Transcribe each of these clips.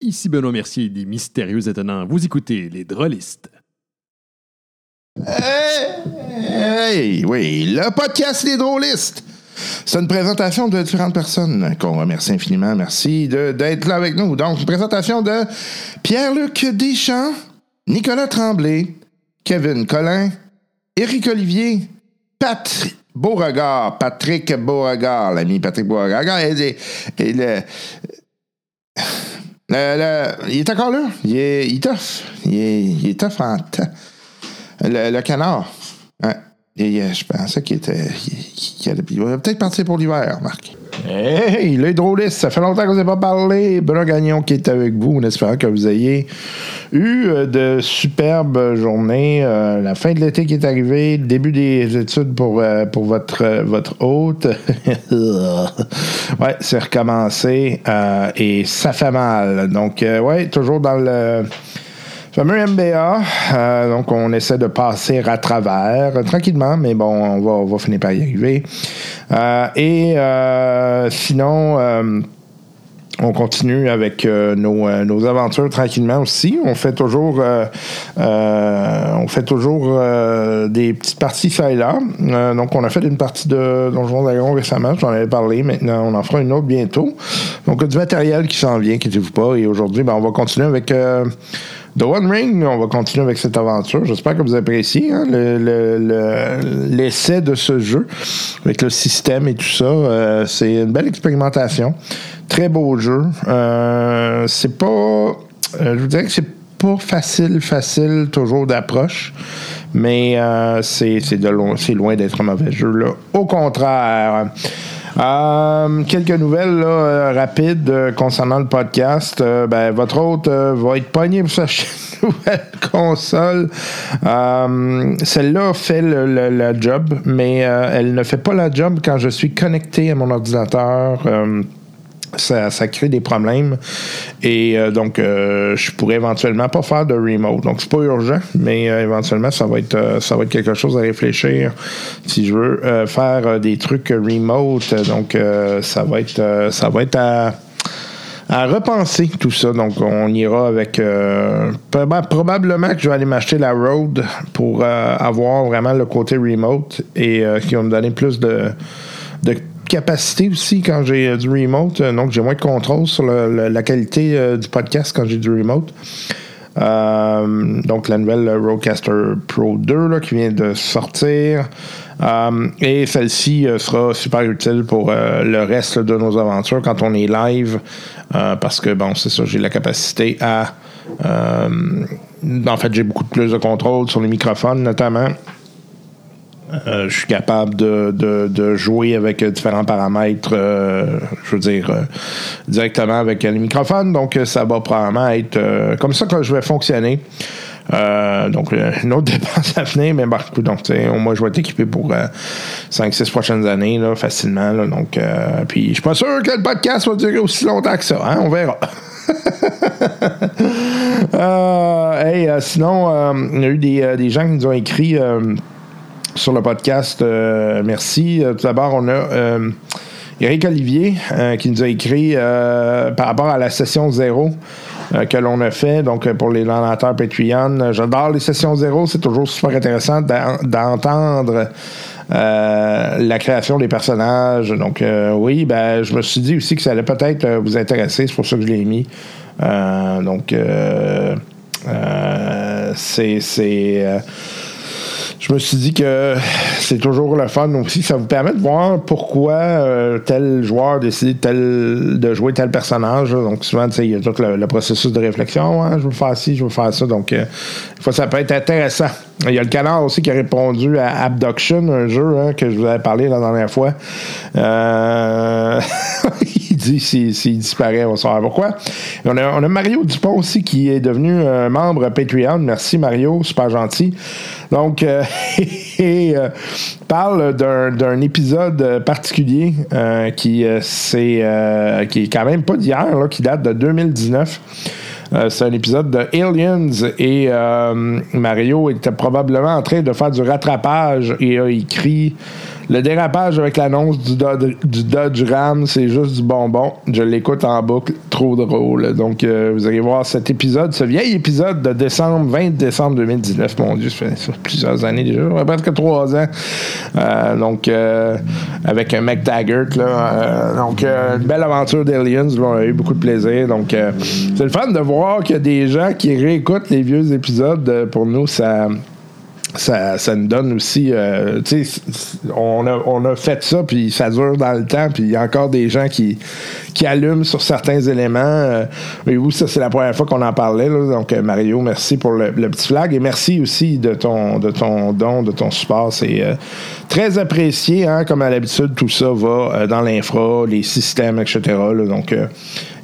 Ici Benoît Mercier des Mystérieux Étonnants. Vous écoutez les Drôlistes. Hey, oui, le podcast Les Drôlistes. C'est une présentation de différentes personnes qu'on remercie infiniment. Merci d'être là avec nous. Donc, une présentation de Pierre-Luc Deschamps, Nicolas Tremblay, Kevin Collin, Éric Olivier, Patrick Beauregard, Patrick Beauregard, l'ami Patrick Beauregard. Le- le- il est encore là. Il est, il est tough. Il est, tough en temps. Le, canard. Et, euh, je pensais qu'il était. il va peut-être partir pour l'hiver, Marc. Hey, les drôlistes, ça fait longtemps qu'on ne s'est pas parlé. Benoît Gagnon qui est avec vous, en espérant que vous ayez eu euh, de superbes journées. Euh, la fin de l'été qui est arrivée, le début des études pour, pour votre, votre hôte. ouais, c'est recommencé et ça fait mal. Donc, ouais, toujours dans le fameux MBA. Euh, donc, on essaie de passer à travers euh, tranquillement, mais bon, on va, on va finir par y arriver. Euh, et sinon, on continue avec nos, nos aventures tranquillement aussi. On fait toujours, on fait toujours des petites parties ça et là. Donc, on a fait une partie de Donjon Dragon récemment. J'en avais parlé. Maintenant, on en fera une autre bientôt. Donc, du matériel qui s'en vient, inquiétez-vous pas. Et aujourd'hui, ben, on va continuer avec The One Ring. On va continuer avec cette aventure. J'espère que vous appréciez hein, le- le- le- l'essai de ce jeu avec le système et tout ça. Euh, c'est une belle expérimentation. Très beau jeu. Euh, c'est pas. euh, je vous dirais que c'est pas facile, facile toujours d'approche. Mais euh, c'est loin, loin d'être un mauvais jeu. Là. Au contraire. Euh, quelques nouvelles là, euh, rapides euh, concernant le podcast. Ben, votre hôte va être pogné pour sa nouvelle console. Celle-là fait le, le- job, mais elle ne fait pas la job quand je suis connecté à mon ordinateur. Ça, crée des problèmes. Et euh, donc, euh, je pourrais éventuellement pas faire de remote. Donc, c'est pas urgent, mais euh, éventuellement, ça va, être, ça va être quelque chose à réfléchir si je veux faire des trucs remote. Donc, ça va être, ça va être à repenser tout ça. Donc, on ira avec. proba- probablement que je vais aller m'acheter la Road pour avoir vraiment le côté remote et qui va me donner plus de capacité aussi quand j'ai euh, du remote. Euh, Donc, j'ai moins de contrôle sur la qualité euh, du podcast quand j'ai du remote. Donc, la nouvelle Rodecaster Pro 2 là, qui vient de sortir. Et celle-ci sera super utile pour le reste de nos aventures quand on est live. parce que, bon, c'est ça, j'ai la capacité à. en fait, j'ai beaucoup plus de contrôle sur les microphones, notamment. Euh, je suis capable de, de- jouer avec différents paramètres, euh, je veux dire, euh, directement avec les microphones. Donc, ça va probablement être comme ça que je vais fonctionner. Donc, une autre dépense à venir, mais bah, donc, au moins, je vais être équipé pour 5-6 prochaines années, là, facilement. là. donc, puis, je suis pas sûr que le podcast va durer aussi longtemps que ça. Hein? On verra. Sinon, il y a eu des, des gens qui nous ont écrit sur le podcast. euh, merci. Euh, Tout d'abord, on a Eric Olivier euh, qui nous a écrit par rapport à la session zéro que l'on a fait, donc pour les donateurs Patreon. J'adore les sessions zéro, c'est toujours super intéressant d'en- d'entendre la création des personnages. Donc oui, ben je me suis dit aussi que ça allait peut-être vous intéresser, c'est pour ça que je l'ai mis. Donc c'est je me suis dit que c'est toujours le fun aussi. Ça vous permet de voir pourquoi euh, tel joueur décide tel, de jouer tel personnage. Donc, souvent, il y a tout le, processus de réflexion. hein, je veux faire ci, je veux faire ça. Donc, euh, fois, ça peut être intéressant. Il y a le canard aussi qui a répondu à Abduction, un jeu hein, que je vous avais parlé la dernière fois. Euh, dit s'il disparaît, on savoir pourquoi. On, a, Mario Dupont aussi qui est devenu un membre Patreon. Merci Mario, super gentil. Donc, euh, et, euh, parle d'un épisode particulier euh, qui, euh, c'est, euh, qui est quand même pas d'hier, qui date de 2019. Euh, c'est un épisode de Aliens et Mario était probablement en train de faire du rattrapage et a écrit Le dérapage avec l'annonce du, Dodge- du Ram, c'est juste du bonbon. Je l'écoute en boucle, trop drôle. Donc, euh, vous allez voir cet épisode, ce vieil épisode de décembre, 20 décembre 2019. Mon Dieu, ça fait, plusieurs années déjà, presque trois ans. Euh, donc, euh, avec un McTaggart, là. donc, une belle aventure d'Aliens, on a eu beaucoup de plaisir. Donc, c'est le fun de voir qu'il y a des gens qui réécoutent les vieux épisodes. Pour nous, ça ça, ça nous donne aussi, euh, tu sais, on a, on a fait ça, puis ça dure dans le temps, puis il y a encore des gens qui, qui allument sur certains éléments. Euh, vous, ça, c'est la première fois qu'on en parlait, donc euh, Mario, merci pour le, petit flag, et merci aussi de ton, de ton don, de ton support, c'est euh, très apprécié, hein, comme à l'habitude, tout ça va dans l'infra, les systèmes, etc., donc...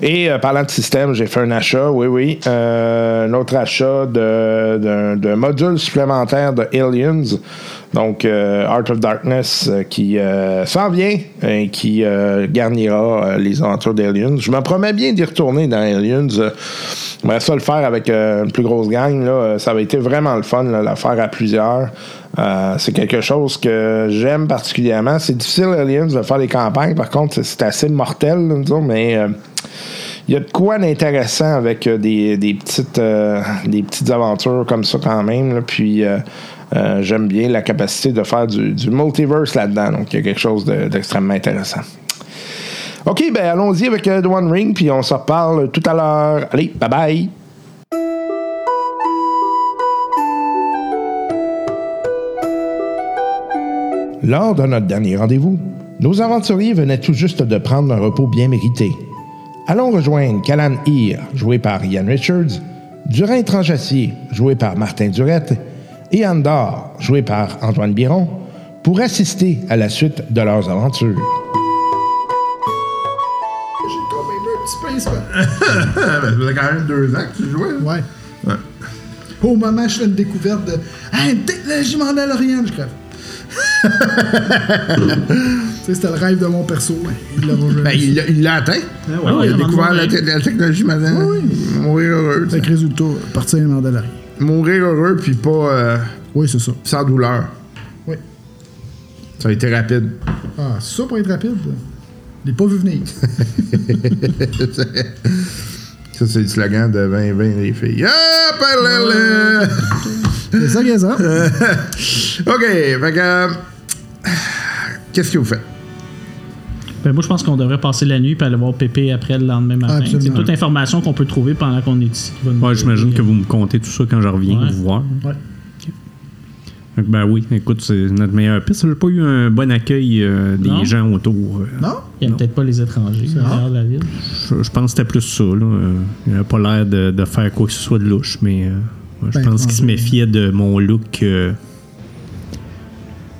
et parlant de système, j'ai fait un achat, oui, oui. un autre achat de- d'un d'un module supplémentaire de Aliens. Donc, euh, Art of Darkness euh, qui euh, s'en vient et qui garnira les aventures d'Aliens. Je me promets bien d'y retourner dans Aliens. J'aimerais ça le faire avec une plus grosse gang. Là. Ça avait été vraiment le fun, là, la faire à plusieurs. C'est quelque chose que j'aime particulièrement. C'est difficile, Aliens, de faire des campagnes. Par contre, c'est- assez mortel, disons, mais il y a de quoi d'intéressant avec euh, des, des petites, euh, des petites aventures comme ça quand même. Puis euh, j'aime bien la capacité de faire du, multiverse là-dedans. Donc il y a quelque chose de- d'extrêmement intéressant. OK, ben allons-y avec One Ring, puis on se reparle tout à l'heure. Allez, bye bye! Lors de notre dernier rendez-vous, nos aventuriers venaient tout juste de prendre un repos bien mérité. Allons rejoindre Callan Heer, joué par Ian Richards, Durin Tranchassier, joué par Martin Durette, et Andor, joué par Antoine Biron, pour assister à la suite de leurs aventures. J'ai quand même un petit ben, ça faisait quand même deux ans que tu jouais. là. Ouais. Ouais. Au moment où je fais une découverte de. Ah, une technologie mandalorienne, je crève. c'était le rêve de mon perso. hein. Il l'a Ben, il l'a- atteint. ouais, il a découvert la, technologie maintenant. Mourir heureux. Avec résultat, partir à Mandalorian. Mourir heureux, puis pas euh, Oui, c'est ça. sans douleur. Oui. Ça a été rapide. Ah, ça pour être rapide. Je l'ai pas vu venir. Ça, c'est le slogan de 20-20 les filles. Ah, parlez-le! C'est ça, c'est ça. OK, fait que. euh, Qu'est-ce que vous faites? Ben, moi, je pense qu'on devrait passer la nuit puis aller voir Pépé après le lendemain matin. Absolument. C'est toute information qu'on peut trouver pendant qu'on est ici. qui va nous Ouais, j'imagine aider. que vous me comptez tout ça quand je reviens Ouais. vous voir. Ouais. Ben oui, écoute, c'est notre meilleure piste. J'ai pas eu un bon accueil euh, des Non. gens autour. euh. Non? Il n'y a peut-être pas les étrangers à rare. l'intérieur de la ville. Je, je pense que c'était plus ça. Là. Euh, Il n'avait pas l'air de, de faire quoi que ce soit de louche, mais euh, ouais, je Ben, pense qu'il se méfiait de mon look euh,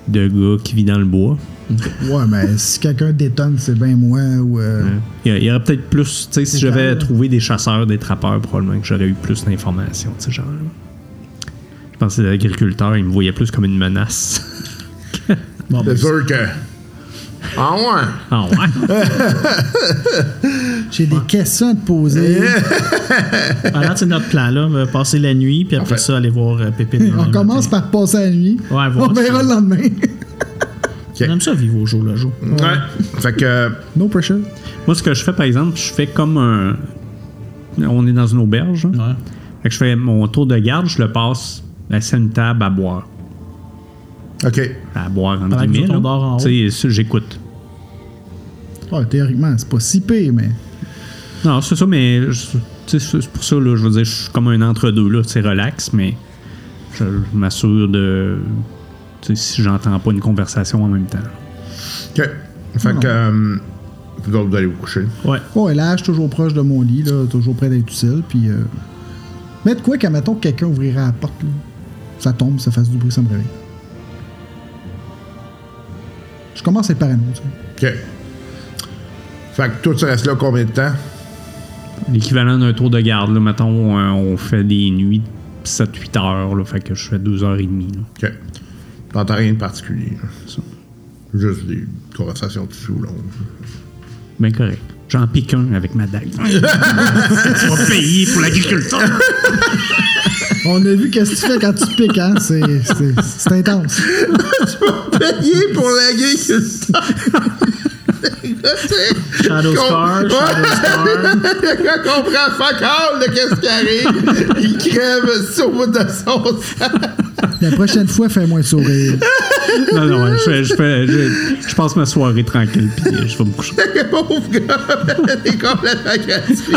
de gars qui vit dans le bois. Ouais, mais si quelqu'un détonne, c'est bien moi ou. euh, Il y a- il y aurait peut-être plus, tu sais, si C'est j'avais trouvé des chasseurs, des trappeurs, probablement que j'aurais eu plus d'informations de ce genre. Je pense que les agriculteurs, ils me voyaient plus comme une menace. Bon, ben, C'est sûr que. Ah ouais! Ah ouais? J'ai des questions à te poser. alors, c'est notre plan, là. On va passer la nuit, puis après ça, aller voir euh, Pépé. On commence matin. par passer la nuit. Ouais, On verra le lendemain. On aime ça vivre au jour le jour. Ouais. Fait que. no pressure. Moi, ce que je fais, par exemple, je fais comme un. On est dans une auberge. hein. Ouais. Fait que je fais mon tour de garde, je le passe à une table à boire. OK. À boire, en Pendant que guillemets. en haut. Tu sais, j'écoute. Ouais, théoriquement, c'est pas si pire, mais. Non, c'est ça, mais je- tu sais, c'est pour ça, là, je veux dire, je suis comme un entre-deux, là, c'est relax, mais je, je m'assure de. Tu sais, si j'entends pas une conversation en même temps. OK. Fait que. euh, vous allez vous coucher. Ouais. Ouais, là, je suis toujours proche de mon lit, là, toujours près d'être utile. Puis. Euh... Mais de quoi qu'à mettons que quelqu'un ouvrirait la porte, là, ça tombe, ça fasse du bruit, ça me réveille. Je commence à être parano, tu sais. OK. Fait que toi, tu restes là combien de temps? L'équivalent d'un tour de garde, là, mettons, euh, on fait des nuits 7-8 heures, là, fait que je fais 2h30. Là. OK. T'entends rien de particulier. Juste des conversations de sous longues. Ben correct. J'en pique un avec ma dague. tu vas payer pour l'agriculteur. On a vu qu'est-ce que tu fais quand tu piques, hein? C'est, c'est, c'est intense. Payé pour la gueule que ça. Shadow Scar, Shadow Scar. Le gars comprend fuck all de qu'est-ce qui arrive. Il crève sur le bout de son sang. La prochaine fois, fais-moi sourire. Non, non, ouais, je, je, fais- je, je passe ma soirée tranquille, puis je vais me coucher. Le pauvre gars, il est complètement gratuit.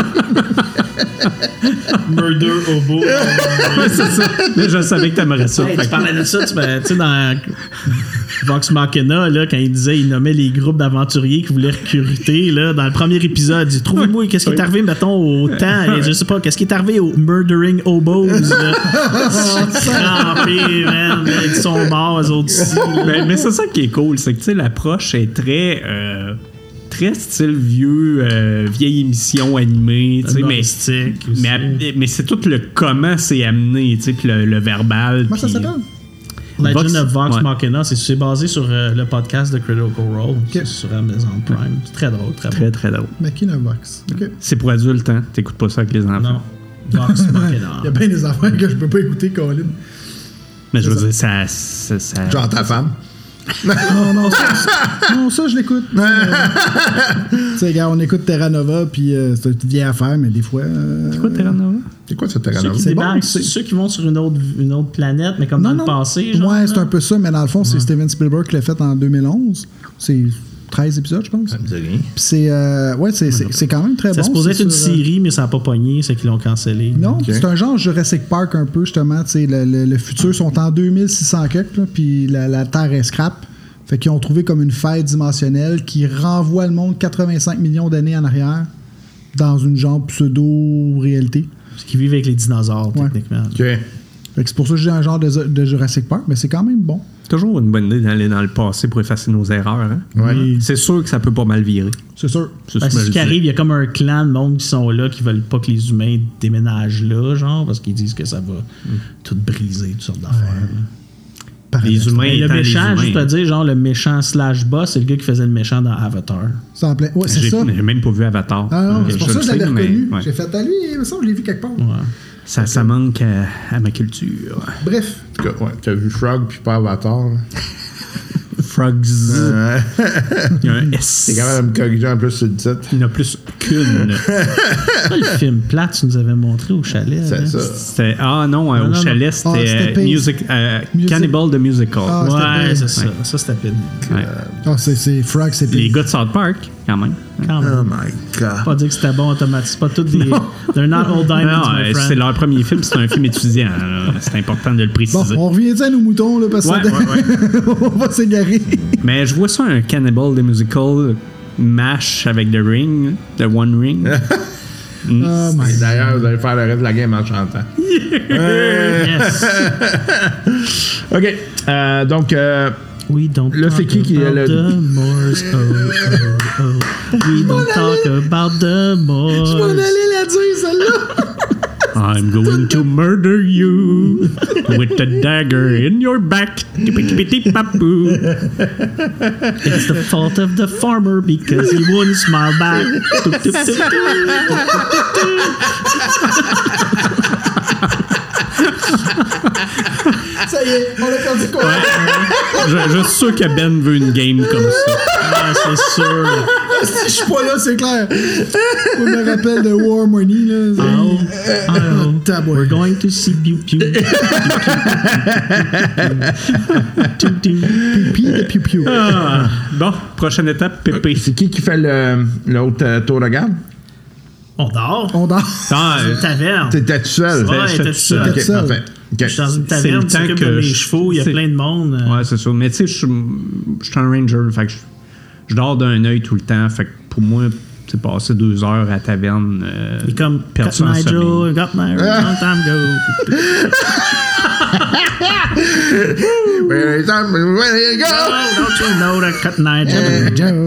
Murder Hobo. Ouais, c'est ça. Mais je savais que t'aimerais ça. Hey, tu parlais de ça, tu tu sais, dans Vox Machina, là, quand il disait, il nommait les groupes d'aventuriers qui voulaient recruter, là, dans le premier épisode, il dit Trouvez-moi, qu'est-ce qui est arrivé, mettons, au temps, et je sais pas, qu'est-ce qui est arrivé aux Murdering Hobos, là? Man, ils sont morts, eux autres ici. là. mais, mais c'est ça qui est cool, c'est que tu sais, l'approche est très. euh, très style vieux, euh, vieille émission animée, tu sais, mais, mais, mais c'est tout le comment c'est amené, tu sais, puis le, le verbal. Comment ça s'appelle? Legend Vox- of Vox ouais. Machina, c'est- c'est basé sur euh, le podcast de Critical Role, c'est sur Amazon Prime. C'est très drôle, très, Très, bon. très drôle. Machina. OK. C'est pour adultes, hein? T'écoutes pas ça avec les enfants. Non. Vox Machina. Il y a bien des affaires que je peux pas écouter, Colin. Mais je veux dire, ça. ça, ça- Genre ta femme. Non, non, ça, ça- non, ça, je l'écoute. Euh, tu sais, gars, on écoute Terra Nova, puis euh, c'est une vieille affaire, mais des fois. euh, C'est quoi Terra Nova? C'est quoi ce terrain Ceux qui C'est bon, débarquent, c'est- ceux qui vont sur une autre, une autre planète, mais comme dans le passé. Genre, ouais, c'est un peu ça, mais dans le fond, c'est Steven Spielberg qui l'a fait en 2011. C'est 13 épisodes, je pense. Ça me dit rien. Puis c'est. euh, ouais, c'est- c'est c'est quand même très Ça bon. se posait c'est être une sur, euh, série, mais ça n'a pas pogné, c'est qu'ils l'ont cancellé. Non, c'est un genre Jurassic Park un peu, justement. tu sais, Le, le, le futur sont en 2600 quelques, puis la, la Terre est scrap. Fait qu'ils ont trouvé comme une faille dimensionnelle qui renvoie le monde 85 millions d'années en arrière dans une genre pseudo-réalité. Parce qu'ils vivent avec les dinosaures, Ouais. techniquement. OK. C'est pour ça que j'ai un genre de, de Jurassic Park, mais c'est quand même bon. Toujours une bonne idée d'aller dans le passé pour effacer nos erreurs. Hein? Ouais. C'est sûr que ça peut pas mal virer. C'est sûr. C'est Parce ce ce qui arrive, il y a comme un clan de monde qui sont là, qui veulent pas que les humains déménagent là, genre, parce qu'ils disent que ça va tout briser, toutes sortes d'affaires. Les humains le les méchant, humains. juste à dire, genre, le méchant slash boss, c'est le gars qui faisait le méchant dans Avatar. C'est en plein. Ouais, c'est J'ai ça. j'ai même pas vu Avatar. Ah non, Euh, c'est pour je ça que je l'avais reconnu. ouais. J'ai fait à lui, il me semble, je l'ai vu quelque part. Ouais. Ça, ça manque à, à ma culture. Bref. En tout cas, ouais, t'as vu Frog puis pas Avatar. là. Frogs. Il y a un S. T'es quand même me corriger en plus sur le titre. Il y en a plus qu'une. C'est pas le film plate que tu nous avais montré au chalet. C'est là. ça. C'était- ah non, euh, Non, au non, chalet. Ah, c'était euh, pire. music, euh, Music- Cannibal the Musical. Ah, c'était Ouais, c'est ça. Ouais. Ça, c'était pénible. Ouais. Ah, c'est, c'est Frog, c'est Les gars de South Park, quand même. Quand même. Oh my god. Pas dire que c'était bon automatique. C'est pas tous des. They're not all diamonds, Non, my friend. c'est leur premier film, c'est un film étudiant. C'est important de le Bon, préciser. on revient à nos moutons, là, parce que Ouais, ça- ouais, on va s'égarer. Mais je vois ça un Cannibal the Musical mash avec The Ring, The One Ring. Mm. Oh D'ailleurs, vous allez faire le reste de la game en chantant. Yes. OK. Euh, donc, euh, We don't Là, c'est talk qui qui est about le- the Moors. Oh, oh, oh. We don't talk about the Moors. On allait la dire, celle-là. I'm going to murder you with a dagger in your back. It's the fault of the farmer because he wouldn't smile back. On a perdu quoi? Je, je suis sûr que Ben veut une game comme ça. Ah, c'est sûr. Si je suis pas là, c'est clair. Je me rappelle de War Money, là. Oh, oh, we're going to see Pew Pew. Pew, pew. Pipi de. Ah, bon, prochaine étape, Pépé. c'est qui qui fait le- l'autre euh, tour de garde? On dort. On dort. Une taverne. T'étais tout seul? Ouais, j'étais t'es tout seul. parfait. Je suis dans une C'est le taverne, tu temps t'occupes que de mes je- chevaux, il y a plein de monde. euh, Ouais, c'est ça. Mais tu sais, je suis je suis un ranger, fait que je, je dors d'un œil tout le temps. Fait que pour moi, c'est passer deux heures à la taverne. euh, est comme Got my. Joe, got my long time ago. Where is that- where you go? Oh, don't you know that cut Joe?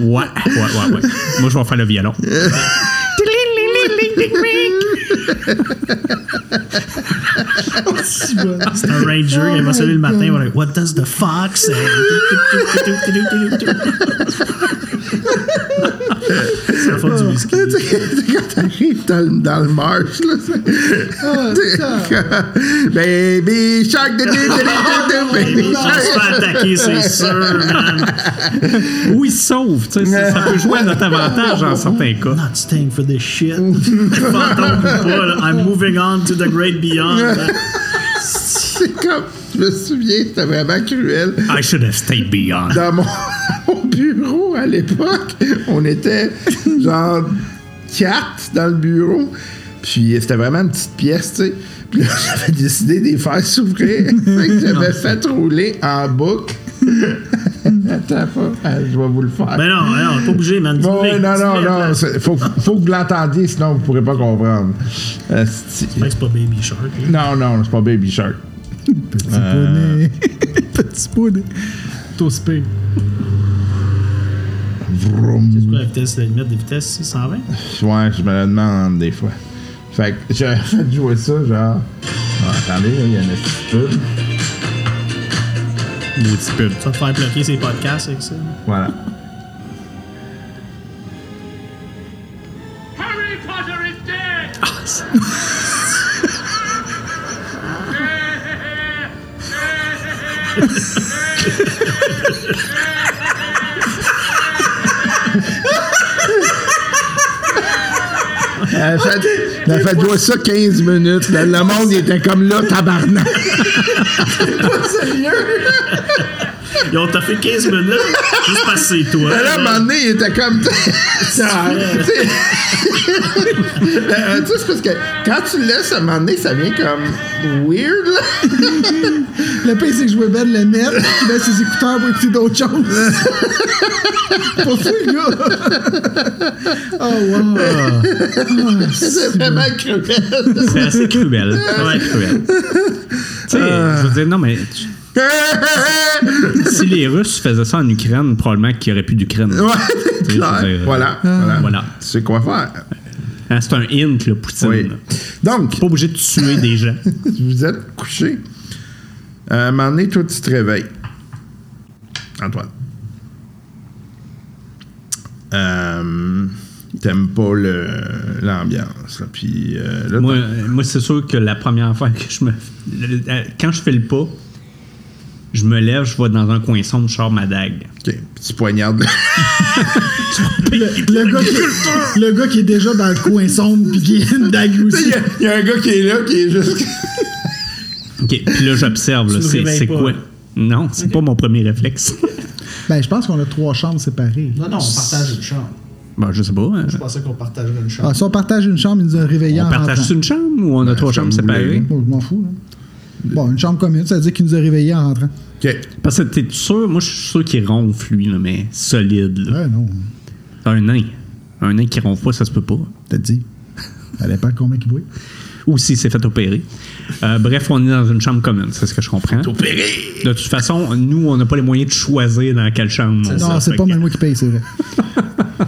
Ouais, ouais, ouais, ouais. Moi, je vais faire le violon. C'est un ranger, il va se lever le matin, il va dire What does the fox say? C'est la faute du whisky. arrive dans, le- dans le marche, là. c'est- Ah, Baby shark, du- baby On se shark. fait attaquer, c'est sûr, man. Ou il se sauve, tu sais, ça, ça peut jouer à notre avantage en certains cas. Not staying for this shit. Fantôme ou pas, là, I'm moving on to the great beyond. C'est comme, je me souviens, c'était vraiment cruel. I should have stayed beyond. Dans mon, mon bureau à l'époque, on était genre quatre dans le bureau. Puis c'était vraiment une petite pièce, tu sais. Puis là, j'avais décidé de les faire s'ouvrir. j'avais fait rouler en boucle. Attends pas, ah, je vais vous le faire. Ben non, ben non, pas bouger, man. Bon, non, non, non. Faut, faut que vous l'entendiez, sinon vous pourrez pas comprendre. C'est pas Baby Shark. là. Non, non, c'est pas Baby Shark. Petit poney. Petit poney. Tout spé. Vroom. C'est quoi la vitesse, la limite de vitesse, c'est 120? Ouais, je me le demande des fois. Fait que j'avais fait jouer ça, genre. Ah, attendez, il y a une petite pub. Maudit pub. Tu vas te faire bloquer ses podcasts avec ça. Voilà. Elle fait, elle fait ça 15 minutes. Le, monde était comme là, tabarnak. Ils ont fait 15 minutes juste parce que c'est toi. Mais là, à un moment donné, il était comme. Ça- tu sais, Euh, tu sais, c'est parce que quand tu le laisses, à un moment donné, ça vient comme weird, là. Le pire, c'est que je veux bien le mettre, il met ses écouteurs pour écouter d'autres choses. Pas fou, le gars. Oh, wow. C'est vraiment cruel. C'est assez cruel. C'est assez cruel. Tu sais, je veux dire, non, mais tu- si les Russes faisaient ça en Ukraine, probablement qu'il n'y aurait plus d'Ukraine. ouais, clair. dire, Voilà, voilà. Voilà. Tu sais quoi faire. Hein, c'est un hint, là, Poutine. Oui. Donc, Pas obligé de tuer des gens. vous êtes couché. À un moment donné, toi, tu te réveilles. Antoine. Euh, T'aimes pas le- l'ambiance. là. Puis euh, là, Moi, euh, moi c'est sûr que la première fois que je me. le- euh, Quand je fais le pas, je me lève, je vais dans un coin sombre, je sors ma dague. OK, petit poignard de... Le, le gars qui, le gars qui est déjà dans le coin sombre puis qui a une dague aussi. il y a un gars qui est là, qui est juste... OK, puis là, j'observe, c'est quoi? Non, c'est pas mon premier réflexe. Ben, je pense qu'on a trois chambres séparées. Non, non, on partage une chambre. bon, je sais pas. hein. Je pensais qu'on partagerait une chambre. Ah, si on partage une chambre, il nous a réveillés On en partage rentrant. une chambre ou on a trois comme chambres séparées? Je m'en fous. là. Bon, une chambre commune, ça veut dire qu'il nous a réveillés en rentrant. OK. Parce que t'es sûr, moi je suis sûr qu'il ronfle lui, là, mais solide. Là. Ouais, non. Un nain. Un nain qui ronfle pas, ça se peut pas. T'as dit. Ça dépend combien qu'il brille. Ou s'il s'est fait opérer. Euh, bref, on est dans une chambre commune, c'est ce que je comprends. Opéré! De toute façon, nous, on n'a pas les moyens de choisir dans quelle chambre on Non, c'est pas que- même moi qui paye, c'est vrai.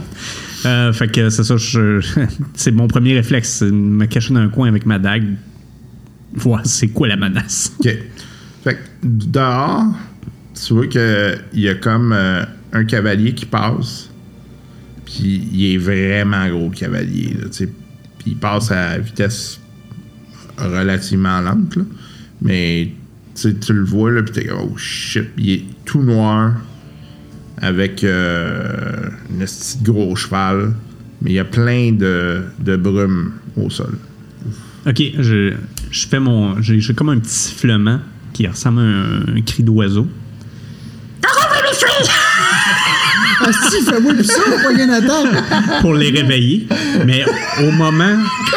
Euh, fait que c'est ça, je- c'est mon premier réflexe, c'est de me cacher dans un coin avec ma dague, voir c'est quoi la menace. OK. Fait que dehors, tu vois qu'il y a comme euh, un cavalier qui passe. Puis il est vraiment gros, cavalier. Puis il passe à vitesse relativement lente. Là. Mais tu le vois, là, puis t'es comme, oh shit. Il est tout noir avec euh, une petite gros cheval. Mais il y a plein de, de brume au sol. Ok, je, je fais mon. J'ai j'ai comme un petit sifflement qui ressemble à un, un cri d'oiseau. Ah, si, fais-moi plus ça, pas rien attendre. pour les réveiller. Mais au moment,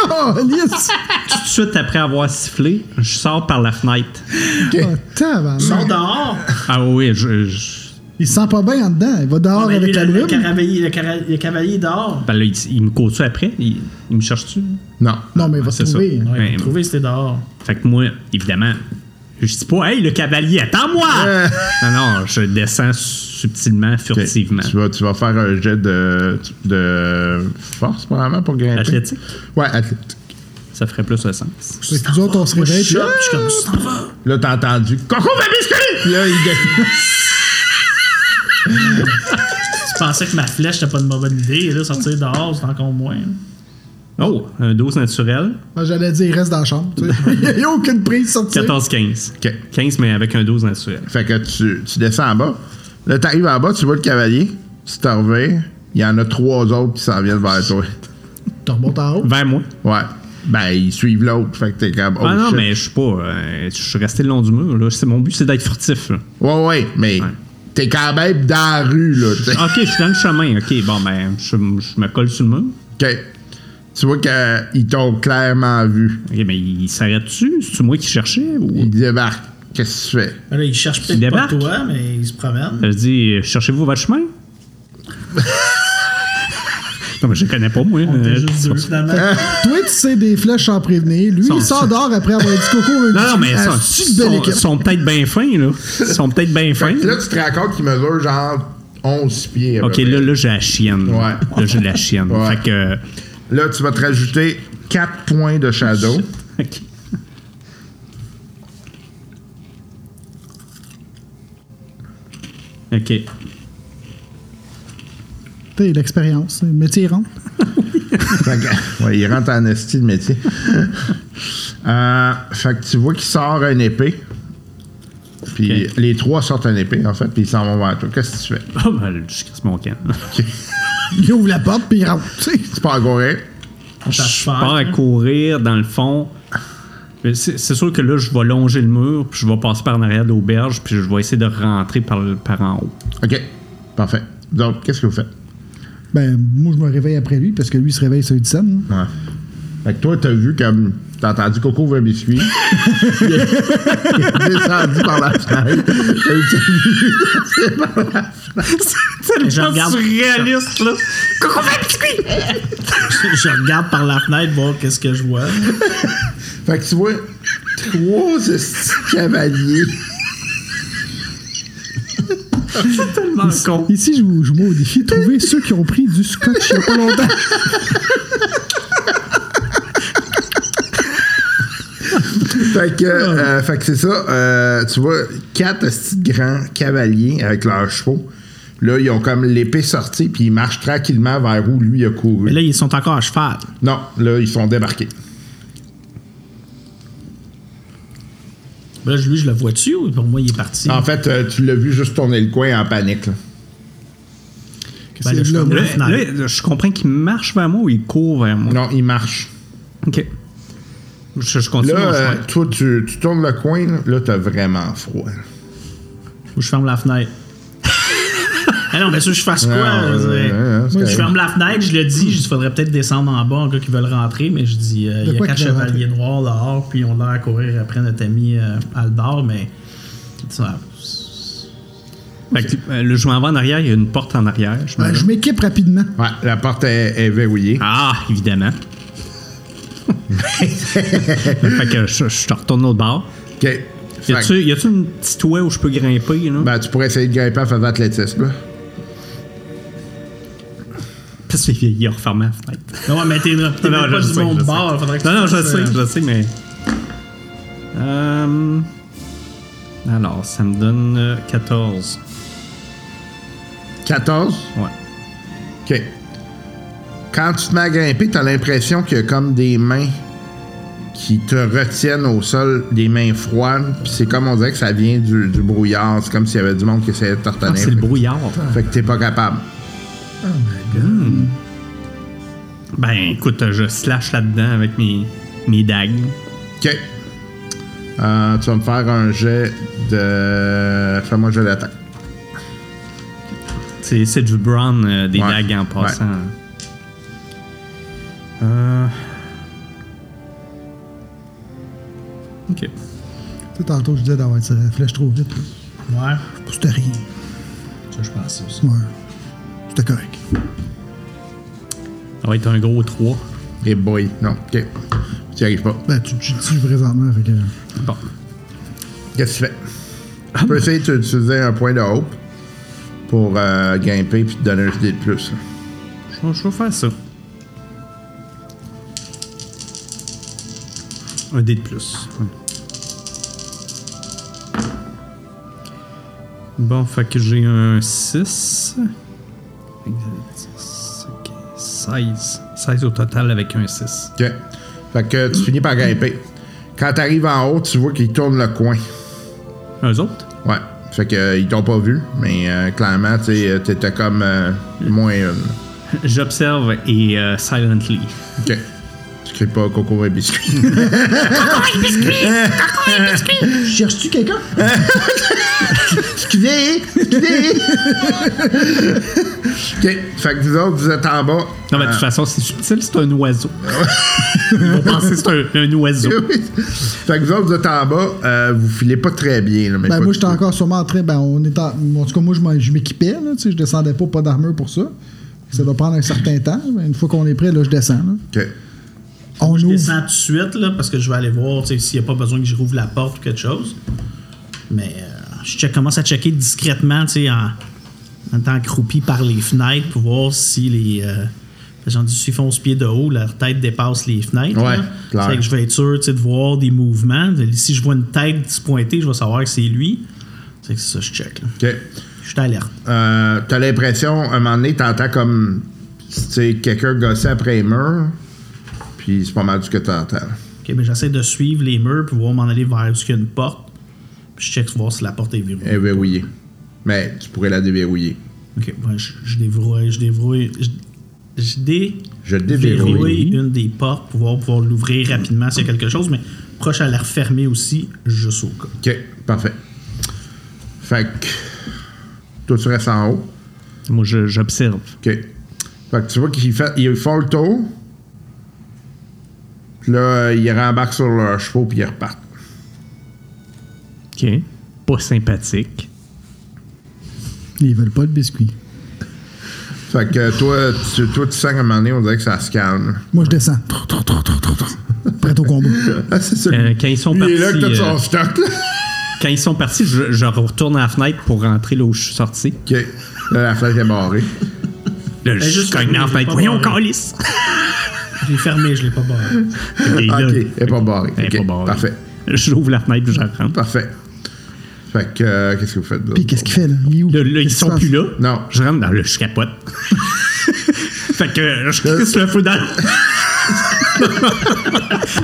Oh, tout de suite après avoir sifflé, je sors par la fenêtre. Oh, tabarnak. Ils sont dehors. Ah oui, je, je- Il se sent pas bien en dedans. Il va dehors Mais avec lui, la le, le, le, cara- le cavalier dehors. ben là, il, il me court après? Il, il me cherche-tu? Non. Non, mais il va c'est se trouver. Ouais, Ouais, pour trouver c'était dehors. Fait que moi, évidemment, je dis pas, hey, le cavalier, attends-moi! non, non, je descends subtilement, furtivement. Tu, vas, tu vas faire un jet de, de force, probablement, pour grimper. Athlétique, Ouais, athlétique. ça ferait plus de sens. Que nous autres, on se réveille. je suis comme, tu t'en vas. Là, t'as entendu Coco va biscuit! Là, il Tu pensais que ma flèche, c'était pas une mauvaise idée. Là, sortir dehors, c'est encore moins. Oh, un 12 naturel. Moi, J'allais dire, il reste dans la chambre. tu sais. Il n'y a aucune prise sortie. 14-15. OK. 15, mais avec un 12 naturel. Fait que tu, tu descends en bas. Là, t'arrives en bas, tu vois le cavalier. Tu te reviens. Il y en a trois autres qui s'en viennent vers toi. Tu remontes en haut? Vers moi. Ouais. Ben, ils suivent l'autre. Fait que t'es comme. Oh, ah non, shit. mais je suis pas. euh, je suis resté le long du mur. Là. C'est- Mon but, c'est d'être furtif. Là. Ouais, ouais, mais t'es quand même dans la rue, là. Ok, je suis dans le chemin. Ok, bon, ben, je, je me colle sur le mur. OK. Tu vois qu'ils t'ont clairement vu. Ok, mais il s'arrête-tu? C'est-tu moi qui cherchais? Ou... Ils débarquent. Qu'est-ce que tu fais? Ben Là, il cherche Il peut-être pas débarque? toi, mais il se promène. Je dis, cherchez-vous votre chemin? non, mais je connais pas, moi. On était Euh, juste deux, finalement. Toi, tu sais des flèches sans prévenir. Lui, Sont- il s'endort après avoir dit coco. Non, non, mais ils sont, c'est une belle sont, équipe. sont peut-être bien fins, là. Ils sont peut-être bien fins. Là, tu te rends compte qu'ils mesurent genre 11 pieds. Ok, là, là, j'ai la chienne. Ouais. Là, j'ai la chienne. Ouais. Fait que. Là, tu vas te rajouter 4 points de shadow. ok. Ok. L'expérience. Le métier rentre. Ouais, il rentre en esti de métier. Euh, fait que tu vois qu'il sort une épée. Puis les trois sortent une épée, en fait, puis ils s'en vont vers toi. Qu'est-ce que tu fais? Oh, ben, je casse mon camp. Il ouvre la porte puis il rentre. tu pars courir. On Je pars à courir dans le fond. C'est sûr que là, je vais longer le mur, puis je vais passer par en arrière de l'auberge, puis je vais essayer de rentrer par, par en haut. OK. Parfait. Donc, qu'est-ce que vous faites? Ben, moi, je me réveille après lui parce que lui, il se réveille sur une scène. Ouais. Fait que toi, t'as vu comme. T'as entendu Coco veut un biscuit. il, est, il est descendu par la fenêtre. T'as vu par la fenêtre. Je regarde, Surréaliste, là! je regarde par la fenêtre voir qu'est-ce que je vois. Fait que tu vois trois estis cavaliers. Tellement con. Ici, je vous, je vous mets au défi. Trouvez ceux qui ont pris du scotch il n'y a pas longtemps. Fait que, euh, fait que c'est ça. euh, tu vois, quatre grands cavaliers avec leurs chevaux. Là, ils ont comme l'épée sortie, puis ils marchent tranquillement vers où lui a couru. Mais là, ils sont encore à cheval. Non, là, ils sont débarqués. Là, lui, je le vois-tu ou pour moi, il est parti? En fait, euh, tu l'as vu juste tourner le coin en panique. là. Ben, là, je là, là, je comprends qu'il marche vers moi ou il court vers moi? Non, il marche. Ok. Je, je continue Là, euh, toi, tu, tu tournes le coin, là, là t'as vraiment froid. Ou je ferme la fenêtre. Ah non, mais ça, je fasse quoi? Non, je ouais, ouais, je ferme la fenêtre, je le dis, il faudrait peut-être descendre en bas en gars qui veulent rentrer, mais je dis, euh, il y a quatre chevaliers noirs dehors, puis on a l'air à courir après notre ami euh, Aldor, mais. ça, Fait que, euh, je m'en vais en arrière, il y a une porte en arrière. Je Ben, je m'équipe rapidement. Ouais, la porte est, est verrouillée. Ah, évidemment. fait que je, je te retourne au bord. OK. Y Fait que- a-tu y a-tu une petite toit où je peux grimper, là? ben, tu pourrais essayer de grimper en faisant athlétisme. là. Qu'il a refermé la fenêtre. Non, mais t'es t'es Non, même je pas sais, du monde bord. faudrait que Non, tu non, je sais, euh, je sais, mais. Euh, alors, ça me donne euh, 14. 14. Ouais. OK. Quand tu te mets à grimper, t'as l'impression qu'il y a comme des mains qui te retiennent au sol, des mains froides. Puis c'est comme on dirait que ça vient du, du brouillard. C'est comme s'il y avait du monde qui essayait de te Ah, c'est le brouillard. Fait que t'es pas capable. Ben, écoute, je slash là-dedans avec mes, mes dagues. OK. Euh, tu vas me faire un jet de. Fais-moi un jet d'attaque. C'est, c'est du brown euh, des Ouais. dagues en passant. Euh... Ok. Tu sais, tantôt, je disais d'avoir tiré la flèche trop vite. Ouais, C'était rien. ça, je pense aussi. Ouais. C'était correct. Ça va être un gros 3. Et boy. Non. OK. Tu n'y arrives pas. Ben, tu tu tues présentement. Fait que... Bon. Qu'est-ce que tu fais? Tu peux essayer d'utiliser un point de hope pour euh, grimper puis te donner un dé de plus. Je vais- je vais faire ça. Un dé de plus. Bon, fait que j'ai un 6. 10, 15, 16. 16 au total avec un 6. OK. Fait que tu finis par grimper. Quand t'arrives en haut, tu vois qu'ils tournent le coin. Eux autres? Ouais. Fait que euh, t'ont pas vu, mais euh, clairement, euh, t'étais comme euh, moins une. J'observe et euh, silently. OK. Tu cries pas coco et biscuit. Cherches-tu quelqu'un? Excusez! Excusez! OK. Fait que vous autres, vous êtes en bas. Non, mais de toute façon, c'est subtil, c'est un oiseau. Ils vont penser que c'est un, un oiseau. fait que vous autres, vous êtes en bas. euh, vous filez pas très bien. Là, mais Ben, moi, j'étais encore sûrement en train. Ben, on est en, en tout cas, moi, je m'équipais. Là, tu sais, je descendais pas, pas d'armure pour ça. Ça doit prendre un certain temps. mais une fois qu'on est prêt, là, je descends. là. OK. On Je ouvre. descends tout de suite là, parce que je vais aller voir s'il n'y a pas besoin que je rouvre la porte ou quelque chose. Mais euh, je check- commence à checker discrètement en, en étant accroupi par les fenêtres pour voir si les. Euh, J'en dis, s'ils font ce pied de haut, leur tête dépasse les fenêtres. Ouais. C'est que je vais être sûr de voir des mouvements. Si je vois une tête se pointer, je vais savoir que c'est lui. C'est que ça, je check. là. Je suis alerte. Euh, T'as l'impression, à un moment donné, t'entends comme quelqu'un gosser après les murs? Puis c'est pas mal ce que t'entends. Ok, ben, j'essaie de suivre les murs pour voir m'en aller vers où il y a une porte. Puis je check pour voir si la porte est verrouillée. Elle est verrouillée. Mais tu pourrais la déverrouiller. Ok, ouais, je, je déverrouille, je déverrouille, je, je dé- Je déverrouille. verrouille une des portes pour pouvoir, pouvoir l'ouvrir rapidement s'il y a quelque chose, mais proche à la refermer aussi, juste au cas. OK, parfait. Fait que. Toi, tu restes en haut. Moi, j'observe. OK. Fait que tu vois qu'ils font le tour. Puis là, euh, ils rembarquent sur leurs chevaux puis ils repartent. OK. Pas sympathique. Ils veulent pas de biscuit. Fait que toi, tu, toi, tu sens qu'à un moment donné, on dirait que ça se calme. Moi, je descends. Trou, trou, trou, trou, trou, trou. Prêt au combat. Ah, c'est ça. Euh, quand ils sont Il est là que partis, t'as euh, son stock, là. Quand ils sont partis, je, je retourne à la fenêtre pour rentrer là où je suis sorti. OK. Là, la fenêtre est barrée. Là, je juste cogne dans la fenêtre. Voyons, calice! Je l'ai fermé, je l'ai pas barré. Là, OK, elle est pas barrée. elle est OK, pas barrée. Parfait. J'ouvre la fenêtre et je rentre. Parfait. Fait que, euh, qu'est-ce que vous faites? Puis qu'est-ce qu'il fait, là? Il est où? Là, là, ils sont plus là. Non. Je rentre dans le je capote. fait que je crisse le feu dans.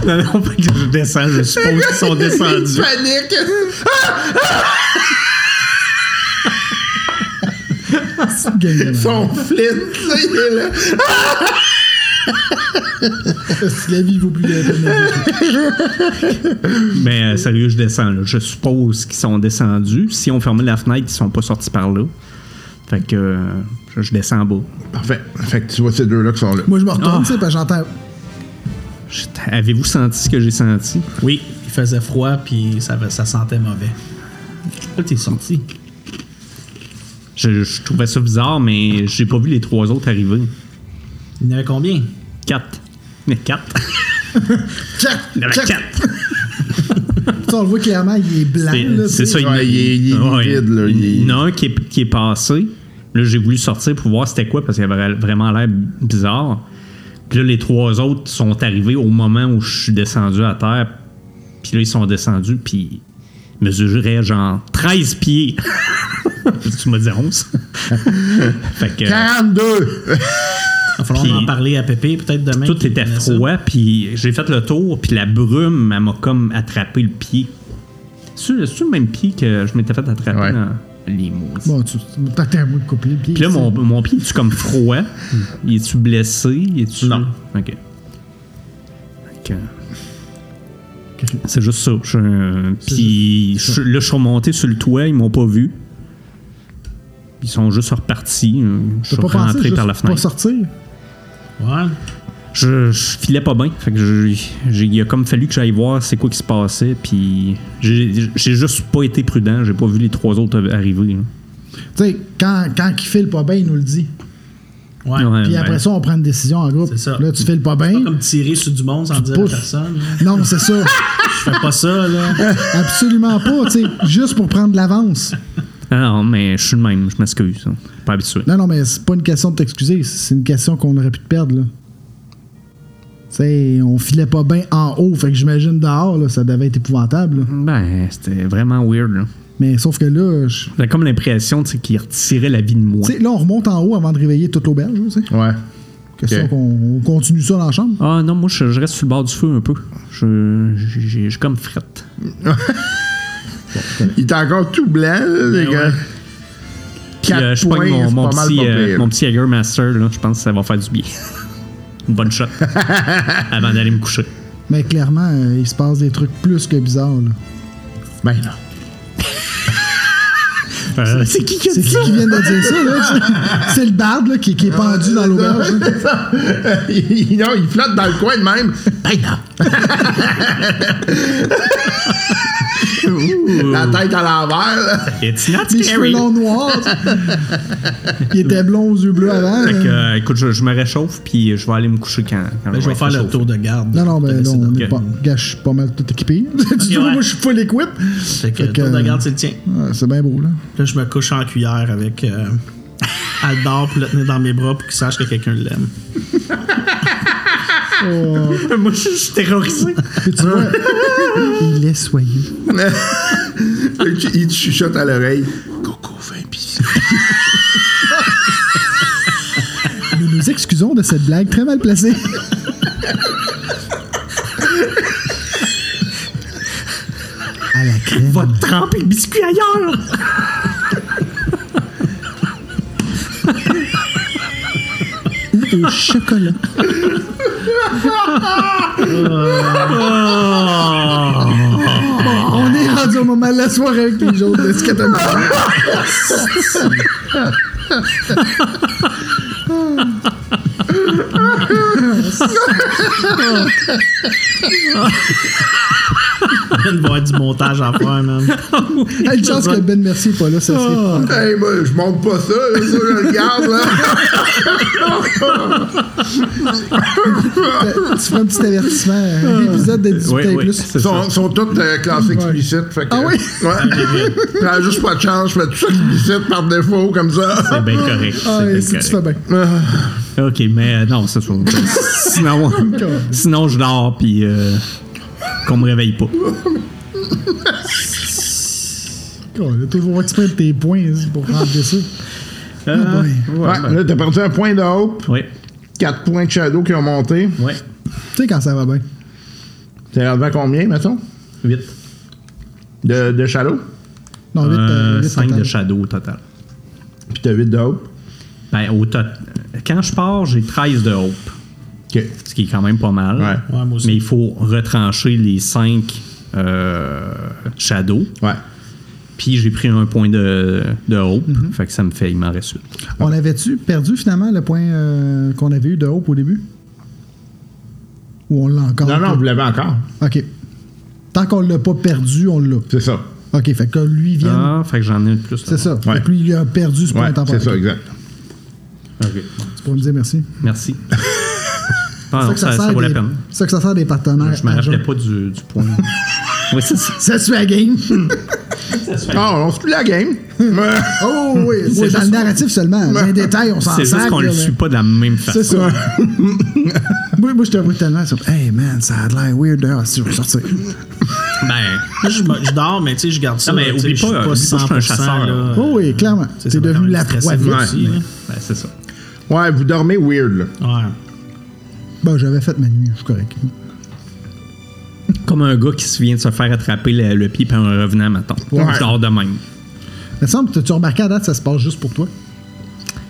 non, non, fait que je descends, je suppose qu'ils sont descendus. Panique! passe? Gang de merde. Son flint, là, il est là. Si la vie vaut plus la peine. Mais euh, sérieux, je descends. là. Je suppose qu'ils sont descendus. Si on fermait la fenêtre, ils sont pas sortis par là. Fait que euh, je- je descends en bas. Parfait. Fait que tu vois ces deux-là qui sont là. Moi, je me retourne, Ah. tu sais, parce que j'entends. Avez-vous senti ce que j'ai senti? Oui, il faisait froid, puis ça, ça sentait mauvais. Là, t'es sorti? Je, je trouvais ça bizarre, mais j'ai pas vu les trois autres arriver. Il y en avait combien? Quatre. Mais quatre. Tchac! Il y en avait quatre. Sais, on le voit clairement, il est blanc. C'est- là, C'est tu ça. Ouais, il est- il est Ouais. vide, là, il y en a un qui est, qui est passé. Là, j'ai voulu sortir pour voir c'était quoi parce qu'il avait vraiment l'air bizarre. Puis là, les trois autres sont arrivés au moment où je suis descendu à terre. Puis là, ils sont descendus, puis ils mesuraient genre 13 pieds. tu m'as dit 11. fait que 42! Il va falloir Puis- en parler à Pépé peut-être demain. tout était froid, puis j'ai fait le tour, puis la brume, elle m'a comme attrapé le pied. C'est le même pied que je m'étais fait attraper Ouais. dans les mots. Bon, tu t'as un mot de couper le pied. Puis là, mon, mon pied, est-tu comme froid? Il est-tu blessé? Il est-tu... Non. OK. C'est juste ça. Je- Puis je- là, je suis remonté sur le toit, ils m'ont pas vu. Ils sont juste repartis. Je suis rentré par la pas fenêtre. sortir? Ouais. Je, je filais pas bien. Fait que je- j'ai- il a comme fallu que j'aille voir c'est quoi qui se passait. Puis j'ai j'ai juste pas été prudent. J'ai pas vu les trois autres arriver. là. Tu sais, quand, quand il file pas bien, il nous le dit. Ouais. Ouais, Puis ben, après ça, on prend une décision en groupe. C'est ça. Là, tu files pas bien. Pas comme tirer sur du monde sans dire à personne. là. Non, c'est ça. Je fais pas ça, là. Absolument pas, tu sais. Juste pour prendre de l'avance. Ah non, mais je suis le même. Je m'excuse. hein. Pas habitué. Non, non, mais c'est pas une question de t'excuser. C'est une question qu'on aurait pu te perdre, là. Tu sais, on filait pas bien en haut. Fait que j'imagine dehors, là, ça devait être épouvantable. là. Ben, c'était vraiment weird. là. Mais sauf que là, je- J'avais comme l'impression tu sais, qu'il retirait la vie de moi. tu sais, là, on remonte en haut avant de réveiller toute l'auberge, tu sais. Ouais. Question Ok. qu'on on continue ça dans la chambre. Ah non, moi, je, je reste sur le bord du feu un peu. Je, j'ai, j'ai comme frette. Il est encore tout blanc, là, les gars. Puis Quatre euh, je pogne points, mon, c'est mon mal petit, pas euh, pire. mon petit là. Je pense que ça va faire du bien. Une bonne shot. Avant d'aller me coucher. Mais clairement, euh, il se passe des trucs plus que bizarres. là. Ben non. Euh, c'est qui qui a C'est dit qui ça? qui vient de dire ça, là? C'est le barde là, qui, qui est pendu dans l'auberge. là. il, non, il flotte dans le coin de même. Ben non. La tête à l'envers. It's not Les cheveux scary. longs noirs. il était blond aux yeux bleus avant. Fait que, euh, écoute, je, je me réchauffe, puis je vais aller me coucher quand, quand Ben, je vais faire le tour de garde. Non, non, ben T'as non, on est pas. Gars, je suis pas mal tout équipé. tu dis, ouais. moi, je suis full équipe. Fait que le tour de euh, garde, c'est le tien. Ouais, c'est bien beau, là. Là, je me couche en cuillère avec euh, Aldor pour le tenir dans mes bras pour qu'il sache que quelqu'un l'aime. Moi, je suis terrorisé. Puis tu vois, il est soyeux. il te chuchote à l'oreille. Coco, fin pis. Nous nous excusons de cette blague très mal placée. à la crème. Va te tremper le biscuit ailleurs. Au chocolat. On est rendu au moment de la soirée avec les de. Il va y avoir du montage à faire, man. Hey, une chance que Ben Mercier n'est pas là, ça serait. Hey, moi, je monte pas ça, là, ça, je le garde, là. Tu feras un petit avertissement, un épisode de 18 Oui, oui, plus. Ils sont, sont tous euh, classés explicites. Fait que, Ah oui? Ouais. Prends juste pas de chance, je fais tout ça explicite par défaut, comme ça. C'est bien correct. Ah, c'est bien si tu fais correct. bien. Ok, mais euh, non, c'est ça. sinon, sinon, je dors, puis euh, qu'on me réveille pas. On a toujours exprès de tes points hein, pour rentrer ça. Ah, boy. Ouais, là, t'as perdu un point de hope, Oui, 4 points de shadow qui ont monté. oui. Tu sais quand ça va bien? T'es rendu à combien, mettons? 8. De, de shadow? Non, vite, euh, vite 5 total. de shadow au total. Puis t'as 8 de hope? Ben, au tot- Quand je pars, j'ai 13 de hope. Ce qui est quand même pas mal. Ouais. Ouais, moi aussi. Mais il faut retrancher les 5 shadow. Ouais. Puis j'ai pris un point de, de hope. Mhm. Fait que ça me fait, il m'en reste 8. On avait-tu perdu finalement le point euh, qu'on avait eu de Hope au début? Ou on l'a encore? Non, non, vous l'avez encore. OK. Tant qu'on l'a pas perdu, on l'a. C'est ça. OK, fait que lui vient. Ah, fait que j'en ai de plus. c'est ça. Ouais. Fait que lui, il a perdu ce point Ouais, temporaire. c'est ça, exact. Ok. Tu peux me dire merci. Merci. Ah, C'est ça, ça sert vaut la des- peine. c'est ça que ça sert des partenaires. Je me à rappelais pas du, du point. oui, c'est ça. Ça se fait la game. Ah, on se plus la game. Oh oui, C'est c'est dans le narratif seulement. Dans les détails, on s'en C'est juste qu'on là, le mais- suit pas de la même façon. C'est ça. moi, moi, je te vois tellement. ça- Hey man, ça a l'air weird dehors si je veux sortir. Ben, je, me- je dors, mais tu sais, je garde ça. Non, mais oublie je suis pas, je suis un 100%, chasseur, là. Oh oui, clairement. C'est ça devenu la proie ben c'est ça. Ouais, vous dormez weird, là. Ouais. Bon, j'avais fait ma nuit, je suis correct. Comme un gars qui se vient de se faire attraper le, le pied par un revenant, mettons. Ouais. Dors de même. Il me semble que tu remarqué à date, ça se passe juste pour toi?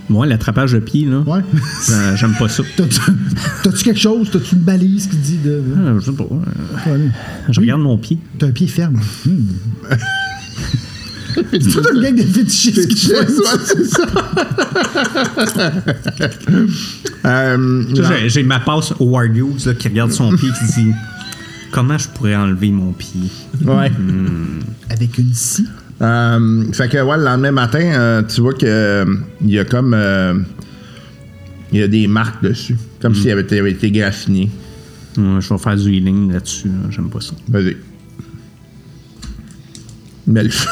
Moi, l'attrapage de pied, là, Ouais. euh, j'aime pas ça. T'as-tu quelque chose? T'as-tu une balise qui dit de. Ah, je sais pas. euh, Ouais, Je regarde mon pied. T'as un pied ferme. Hmm. C'est toute une gang de fétichistes qui C'est ça, c'est J'ai, ma passe au Ward Hughes, là, qui regarde son pied qui dit Comment je pourrais enlever mon pied ouais. avec une scie? Euh, fait que, ouais, le lendemain matin, euh, tu vois que euh, y a comme. euh, il y a des marques dessus. Comme s'il avait été, avait été graffiné. Ouais, Je vais faire du healing là-dessus. là. J'aime pas ça. Vas-y. Mais le feu.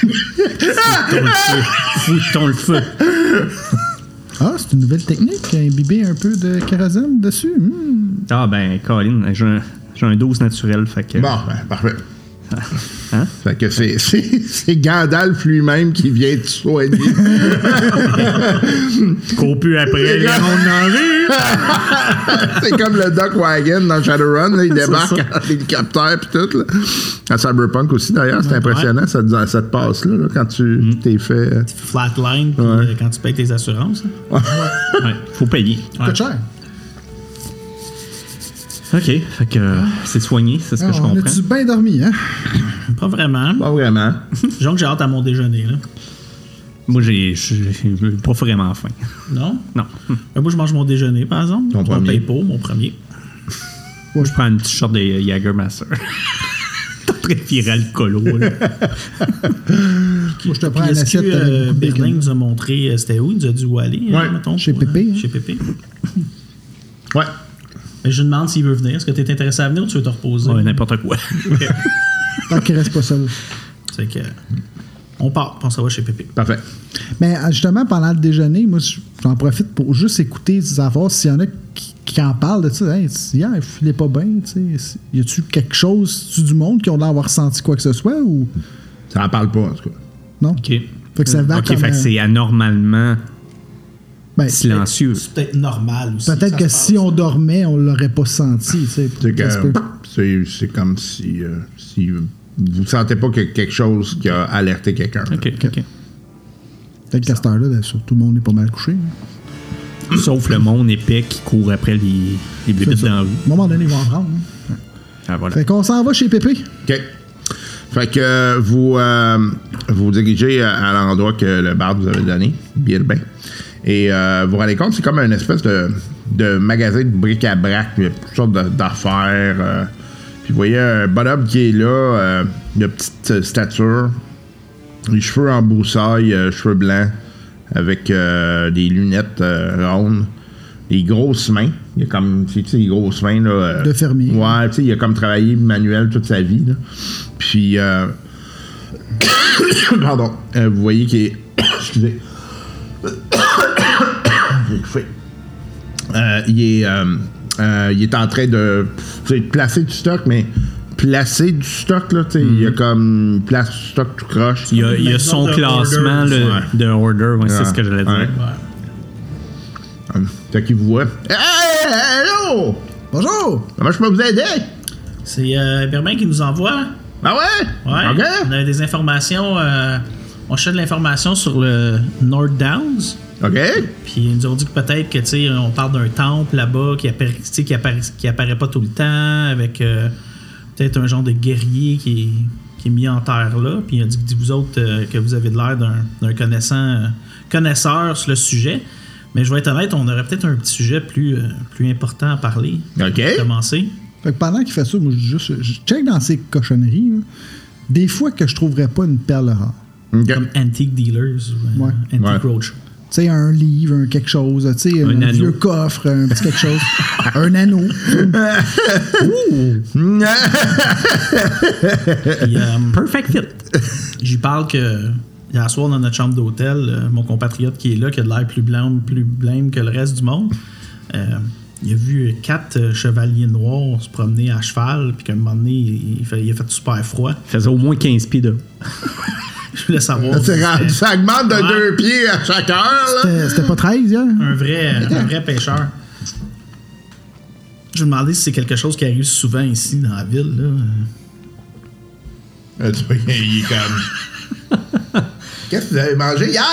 Foutons le feu. Foutons le feu. Ah, c'est une nouvelle technique. Imbiber un peu de kérosène dessus. Hmm. Ah, ben, Colin, j'ai un, j'ai un dose naturel. Fait que. Bon, ben, parfait. Hein? Fait que c'est, c'est, c'est Gandalf lui-même qui vient te soigner. Plus après les mondes dans c'est comme le Doc Wagon dans Shadowrun, là, il débarque en hélicoptère pis tout. Là. À Cyberpunk aussi d'ailleurs, c'est impressionnant cette, cette passe-là là, quand tu Mm. t'es fait. euh, Flatline, Ouais. euh, quand tu payes tes assurances. hein. Ouais, faut payer. Coûte cher. OK. Fait que euh, c'est soigné, c'est ce que Ah, je on comprends. a-tu bien dormi, hein? Pas vraiment. Pas vraiment. Disons que j'ai hâte à mon déjeuner. Là. Moi, j'ai pas vraiment faim. Non? Non. Ben, moi, je mange mon déjeuner, par exemple. Ton On premier. paye pour mon premier. Moi, je prends une petite shot de Jagermaster. Train de virer alcoolo, là. Moi, je te prends Puis une assiette euh, Berlin nous a montré euh, c'était où? Il nous a dit où aller, hein, Ouais. mettons, Chez Pépé, hein. Chez Pépé. Ouais. Mais je lui demande s'il veut venir. Est-ce que tu es intéressé à venir ou tu veux te reposer? Ouais, n'importe quoi. Tant qu'il reste pas seul. C'est que. On part, on s'en va chez Pépé. Parfait. Mais euh, justement, pendant le déjeuner, moi, j'en profite pour juste écouter, savoir s'il y en a qui, qui en parlent de ça. Hey, hier, il filait pas bien. Y a-tu quelque chose tu du monde qui ont l'air d'avoir ressenti quoi que ce soit ou? Ça en parle pas, en tout cas. non? OK. Fait que ça va OK, comme, fait que euh, c'est anormalement ben, silencieux. C'est peut-être normal aussi. Peut-être que si on dormait, on l'aurait pas senti, tu sais. C'est comme si, euh, si vous sentez pas que quelque chose qui a alerté quelqu'un. là. OK, OK. Peut-être qu'à cette heure-là, ben, tout le monde est pas mal couché. hein. Sauf le monde épais qui court après les, les bébites dans la rue. À un moment donné, ils vont en prendre. hein. Ah, voilà. Fait qu'on s'en va chez Pépé. OK. Fait que euh, vous euh, vous dirigez à, à l'endroit que le bar vous avait donné, Bill Bain. Et euh, vous vous rendez compte, c'est comme une espèce de, de magasin de bric-à-brac, toutes sortes d'affaires. Puis vous voyez un bonhomme qui est là, euh, de petite euh, stature, les cheveux en broussailles, euh, cheveux blancs, avec euh, des lunettes rondes, des grosses mains. Il a comme, tu sais, des grosses mains, là. De fermier. Ouais, tu sais, il a comme travaillé manuel toute sa vie, là. Puis, euh, pardon, vous voyez qu'il est, excusez, J'ai il est, euh, il est en train de, placer du stock, mais placer du stock, là, sais, il y a comme, il place du stock tout croche. Il y a, il y a son de classement order, le- ouais. de order, ouais, c'est ce que j'allais dire. Ouais. Ouais. Euh, Fait qu'il vous voit. Hey, hello! Bonjour! Comment je peux vous aider? C'est euh, Bermain qui nous envoie. Ah ouais? Ouais. OK. On avait des informations. euh, on cherche de l'information sur le North Downs. OK. Puis ils nous ont dit que peut-être que tu sais, on parle d'un temple là-bas qui apparaît, qui, apparaît, qui apparaît pas tout le temps, avec euh, peut-être un genre de guerrier qui est, qui est mis en terre là. Puis il a dit que vous autres euh, que vous avez de l'air d'un, d'un connaissant, euh, connaisseur sur le sujet. Mais je vais être honnête, on aurait peut-être un petit sujet plus, euh, plus important à parler. OK. Pour commencer. Fait que pendant qu'il fait ça, moi, je juste, je check dans ces cochonneries, là, des fois que je trouverais pas une perle rare. OK. Comme Antique Dealers ou euh, Ouais. Antique Ouais. Roadshow. Tu sais, un livre, un quelque chose, tu sais, un, vieux coffre, un petit quelque chose, un anneau. Puis, euh, Perfect fit. J'y parle que hier soir dans notre chambre d'hôtel, euh, mon compatriote qui est là, qui a de l'air plus blanc, plus blême que le reste du monde, euh, il a vu quatre euh, chevaliers noirs se promener à cheval, puis qu'à un moment donné, il, il fait, il a fait super froid. Il faisait au moins 15 pieds de. Je voulais savoir. Ça augmente de Ouais. deux pieds à chaque heure, là. C'était pas 13 hier? un vrai, un vrai pêcheur. Je me demandais si c'est quelque chose qui arrive souvent ici dans la ville. Là. Euh, tu vois, il est comme. Qu'est-ce que vous avez mangé hier?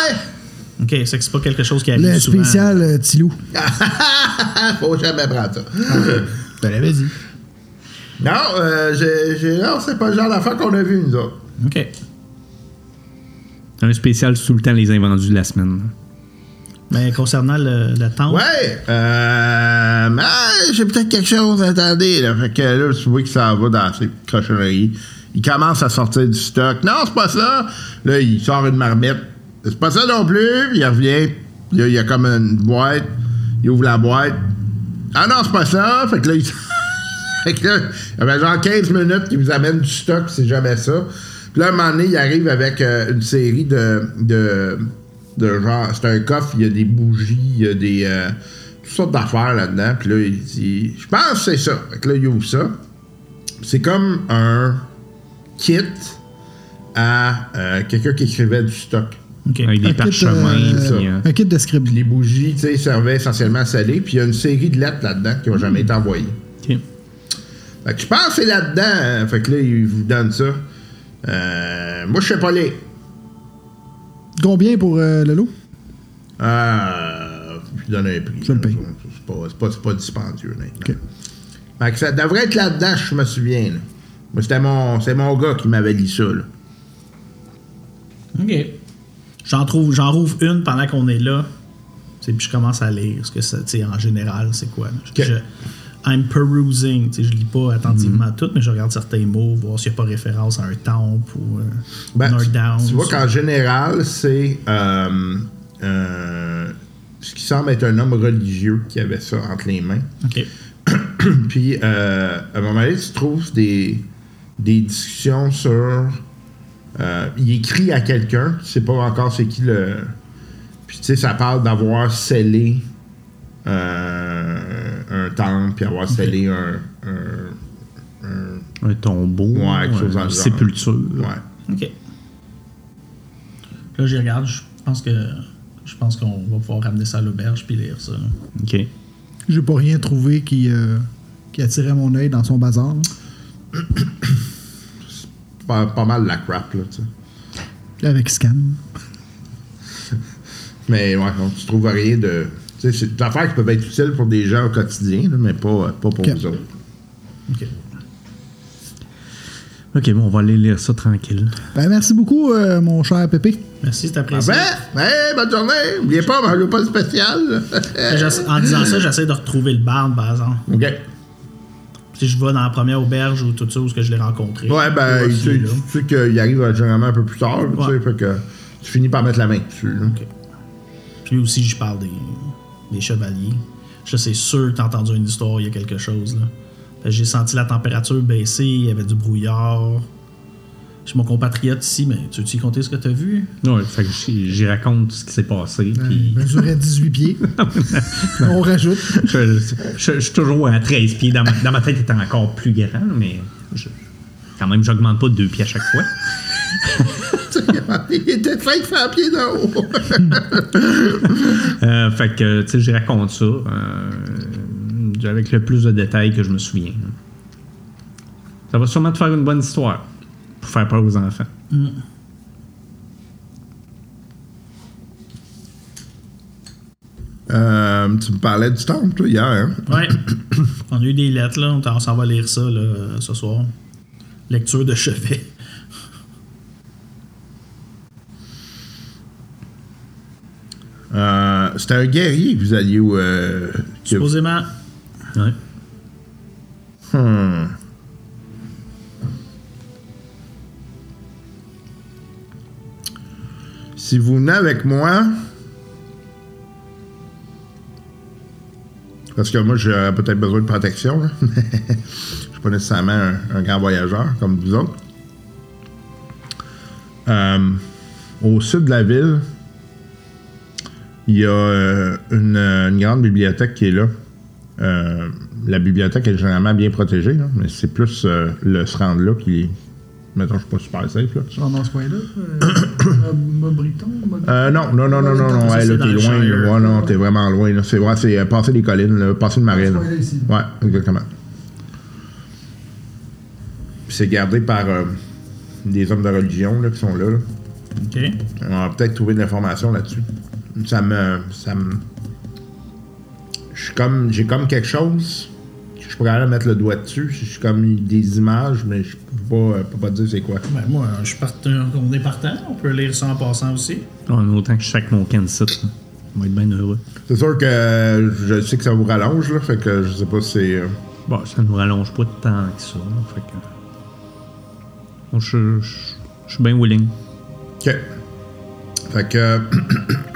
Ok, c'est que c'est pas quelque chose qui arrive Le souvent. spécial euh, Tilou. Faut jamais prendre ça. Je te l'avais dit. Non, euh, j'ai, j'ai- non, c'est pas le genre d'affaire qu'on a vu, nous autres. Ok. Un spécial tout le temps les invendus de la semaine. Mais concernant le, le temple, Ouais, euh, mais j'ai peut-être quelque chose, attendez, là. Fait que là, tu vois que ça va dans ses cochonneries. Il commence à sortir du stock. Non, c'est pas ça. Là, il sort une marmite. C'est pas ça non plus. Puis il revient. Il y a, il y a comme une boîte. Il ouvre la boîte. Ah non, c'est pas ça. Fait que là, il... fait que là, il y avait genre 15 minutes qu'il vous amène du stock, c'est jamais ça. Puis là, à un moment donné, il arrive avec euh, une série de, de, de genre, c'est un coffre, il y a des bougies, il y a des, euh, toutes sortes d'affaires là-dedans. Puis là, il dit, je pense que c'est ça. Fait que là, il ouvre ça. C'est comme un kit à euh, quelqu'un qui écrivait du stock. Avec des Un kit, parchemins. euh, puis, euh, un kit de script. Les bougies, tu sais, servaient essentiellement à sceller, puis il y a une série de lettres là-dedans qui n'ont jamais été envoyées. Fait que je pense que c'est là-dedans. hein. Fait que là, il vous donne ça. Euh, moi, je sais pas les. Combien pour euh, le lot? Euh, je lui donne un prix. Je le là. paye. C'est pas, c'est pas, c'est pas dispendieux, honnêtement. OK. Fait que ça devrait être là-dedans, je me souviens. c'était mon, c'est mon gars qui m'avait dit ça. Là. OK. J'en trouve, j'en rouvre une pendant qu'on est là. Puis je commence à lire ce que ça, en général, c'est quoi. là. Je- Ok. je- I'm perusing. Je lis pas attentivement tout, mais je regarde certains mots, voir s'il n'y a pas référence à un temple ou euh, Ben, tu- Downs. Tu vois qu'en général, c'est euh, euh, ce qui semble être un homme religieux qui avait ça entre les mains. Puis, euh, à un moment donné, tu trouves des, des discussions sur. il écrit à quelqu'un, tu sais pas encore c'est qui le. Puis, tu sais, ça parle d'avoir scellé euh, un temple, puis avoir scellé un. un- Un tombeau. Ouais, quelque chose dans une genre. sépulture. ouais. OK. Là, j'y regarde. Je pense que je pense qu'on va pouvoir ramener ça à l'auberge puis lire ça. Ok. J'ai pas rien trouvé qui, euh, qui attirait mon œil dans son bazar. Pas, pas mal la crap, là, tu sais. Avec scan. Mais ouais, tu trouves rien de. Tu sais, c'est des affaires qui peuvent être utiles pour des gens au quotidien, là, mais pas, pas pour Ok. vous autres. OK. Ok, bon, on va aller lire ça tranquille. Ben, merci beaucoup, euh, mon cher Pépé. Merci, c'est Ah apprécié. ben, hey, bonne journée! N'oubliez pas, mangez pas le spécial. J'essa- En disant ça, j'essaie de retrouver le barde, par exemple. OK. Si je vais dans la première auberge ou tout ça, où que je l'ai rencontré. Ouais, ben, tu sais, celui-là. tu sais qu'il arrive généralement un peu plus tard, tu sais, fait que tu finis par mettre la main dessus. là. Puis lui aussi, je parle des, des chevaliers. Je sais sûr que t'as entendu une histoire, il y a quelque chose, là. J'ai senti la température baisser, il y avait du brouillard. J'ai mon compatriote ici, mais tu veux-tu compter ce que t'as vu? Que j'y raconte ce qui s'est passé. Puis Il mesurait 18 pieds. On rajoute. je, je- je suis toujours à 13 pieds. Dans ma, dans ma tête, il était encore plus grand, mais je- quand même, j'augmente pas de deux pieds à chaque fois. Il était fin de faire un pied d'en haut. Euh, fait que, tu sais, j'y raconte ça euh, avec le plus de détails que je me souviens. Ça va sûrement te faire une bonne histoire pour faire peur aux enfants. Euh, tu me parlais du temple, toi, hier, hein? Ouais. On a eu des lettres, là. On s'en va lire ça, là, ce soir. Lecture de chevet. Euh, C'était un guerrier que vous alliez où. euh, que- Supposément. Ouais. Hmm. Si vous venez avec moi, parce que moi j'aurais peut-être besoin de protection, là. je suis pas nécessairement un, un grand voyageur comme vous autres. Euh, au sud de la ville, il y a euh, une, une grande bibliothèque qui est là. Euh, la bibliothèque est généralement bien protégée, là, mais c'est plus euh, le se rendre là qui. Mettons, je suis pas super safe. Là. Genre dans ce coin-là. Euh, Mobriton. Euh, non, non, non, non, non, non, ouais, là, t'es loin. Là. Ouais, non, t'es vraiment loin. là. C'est vrai, c'est euh, passer les collines, là, passer le marais. là. ici. Ouais, exactement. Puis c'est gardé par euh, des hommes de religion là, qui sont là. là. OK. On va peut-être trouver de l'information là-dessus. Ça me. Ça me. Je suis comme. J'ai comme quelque chose. Je pourrais aller mettre le doigt dessus. Je suis comme des images, mais je peux pas, euh, peux pas dire c'est quoi. Ben, moi, je suis partant. On est partant. On peut lire ça en passant aussi. Ouais, autant que je sac mon Kansas, là. on va être bien heureux. C'est sûr que euh, je sais que ça vous rallonge, là. Fait que je sais pas si c'est. euh, Bon, ça ne nous rallonge pas tant que ça. là, fait que... Bon, je, je, je suis bien willing. OK. Fait que.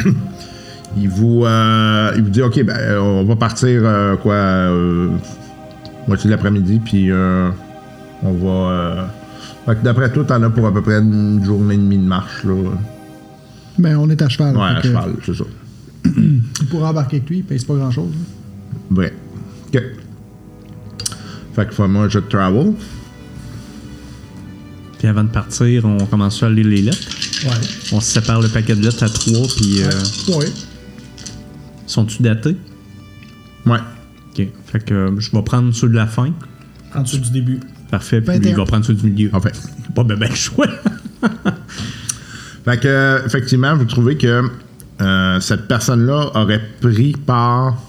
il vous. euh, il vous dit, OK, ben, on va partir, euh, quoi. euh, moitié de l'après-midi, puis euh, on va. euh, fait que d'après toi, t'en as pour à peu près une journée et demie de marche, là. Ouais, Ben, on est à cheval. à fait que cheval, c'est ça. Il pourra embarquer avec lui, il pèse pas grand-chose. Vrai. OK. Fait que jeu de travel. Puis avant de partir, on commence à lire les lettres. Ouais. On se sépare le paquet de lettres à trois, puis euh, Ouais. sont-tu datés? Ouais. Ok. Fait que euh, je vais prendre ceux de la fin. En dessous du début. Parfait. Puis 21. il va prendre ceux du milieu. En fait. Pas ben ben le choix. Fait que, effectivement, vous trouvez que euh, cette personne-là aurait pris part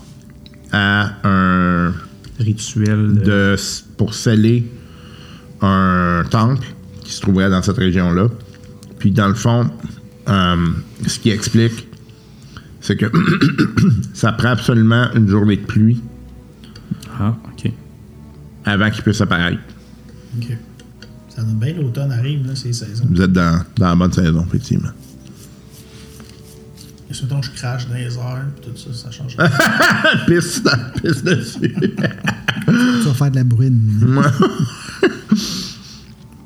à un. Rituel. De... de, pour sceller un temple qui se trouverait dans cette région-là. Puis, dans le fond, euh, ce qui explique, c'est que ça prend absolument une journée de pluie Ah, ok. avant qu'il puisse apparaître. OK. Ça donne bien l'automne arrive, là, c'est les saisons. Vous êtes dans, dans la bonne saison, effectivement. Et si, mettons, je crache dans les airs, puis tout ça, ça change. pisse, pisse dessus. Tu vas faire de la bruine.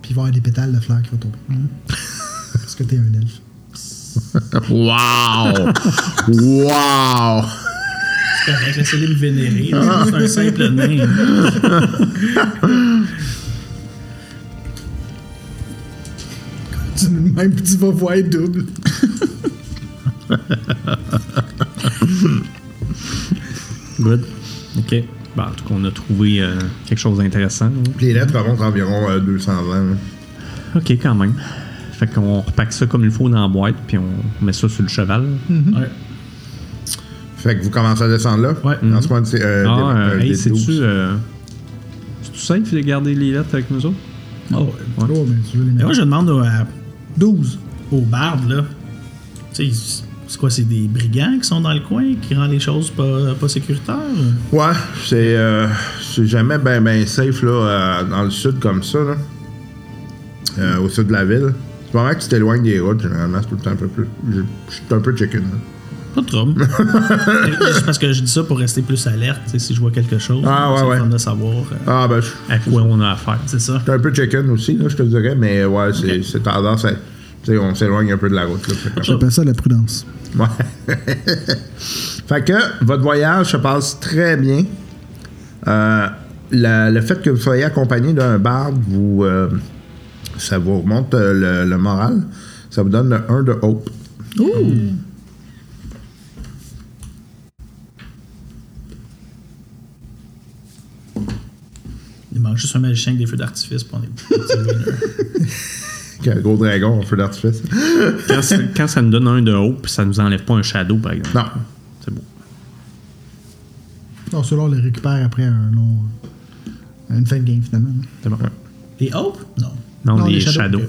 Puis il va y avoir des pétales de fleurs qui vont tomber. que t'es un elfe. wow! wow! C'est correct, laissez-les me vénérer. C'est un simple nain. Tu, même tu vas voir double. Good. Ok. Bah, en tout cas, on a trouvé euh, quelque chose d'intéressant. là. Les lettres remontent environ euh, 200 ans. là. Ok, quand même. Fait qu'on repack ça comme il faut dans la boîte, puis on met ça sur le cheval. Ouais. Fait que vous commencez à descendre là? Ouais. Dans ce point, c'est. Euh, ah, des- euh, euh, hey, des c'est-tu. 12. Euh, c'est-tu safe de garder les lettres avec nous autres? Ah ouais. Oh, mais tu veux les Mais mettre. moi, je demande au, à- 12. aux bardes, là. Tu sais, c'est quoi, c'est des brigands qui sont dans le coin qui rendent les choses pas, pas sécuritaires? Ouais, c'est. euh, c'est jamais ben, ben safe là, euh, dans le sud comme ça. Là. Euh, au sud de la ville. C'est pas mal que tu t'éloignes des routes, généralement, c'est tout le temps un peu plus. Je je suis un peu chicken. là. Pas de trouble. C'est parce que je dis ça pour rester plus alerte, si je vois quelque chose. Ah, ouais, c'est le ouais. fun de savoir. euh, Ah, ben, je À quoi on a affaire? c'est ça. suis un peu chicken aussi, là, je te dirais, mais ouais, c'est c'est tendance à. Tu sais, on s'éloigne un peu de la route. J'appelle ça la prudence. Ouais. fait que votre voyage se passe très bien. Euh, la- le fait que vous soyez accompagné d'un barde, vous, euh, ça vous remonte euh, le, le moral? Ça vous donne le 1 de hope. Il manque juste un magicien avec des feux d'artifice pour a un gros dragon en feu d'artifice. Quand, ça nous donne un de haut, ça nous enlève pas un shadow, par exemple. Non. C'est beau. Non, ceux-là, on les récupère après un long. Une fin de game, finalement. C'est bon. Les Hope? Non. Non, Non, les, les shadows. shadows.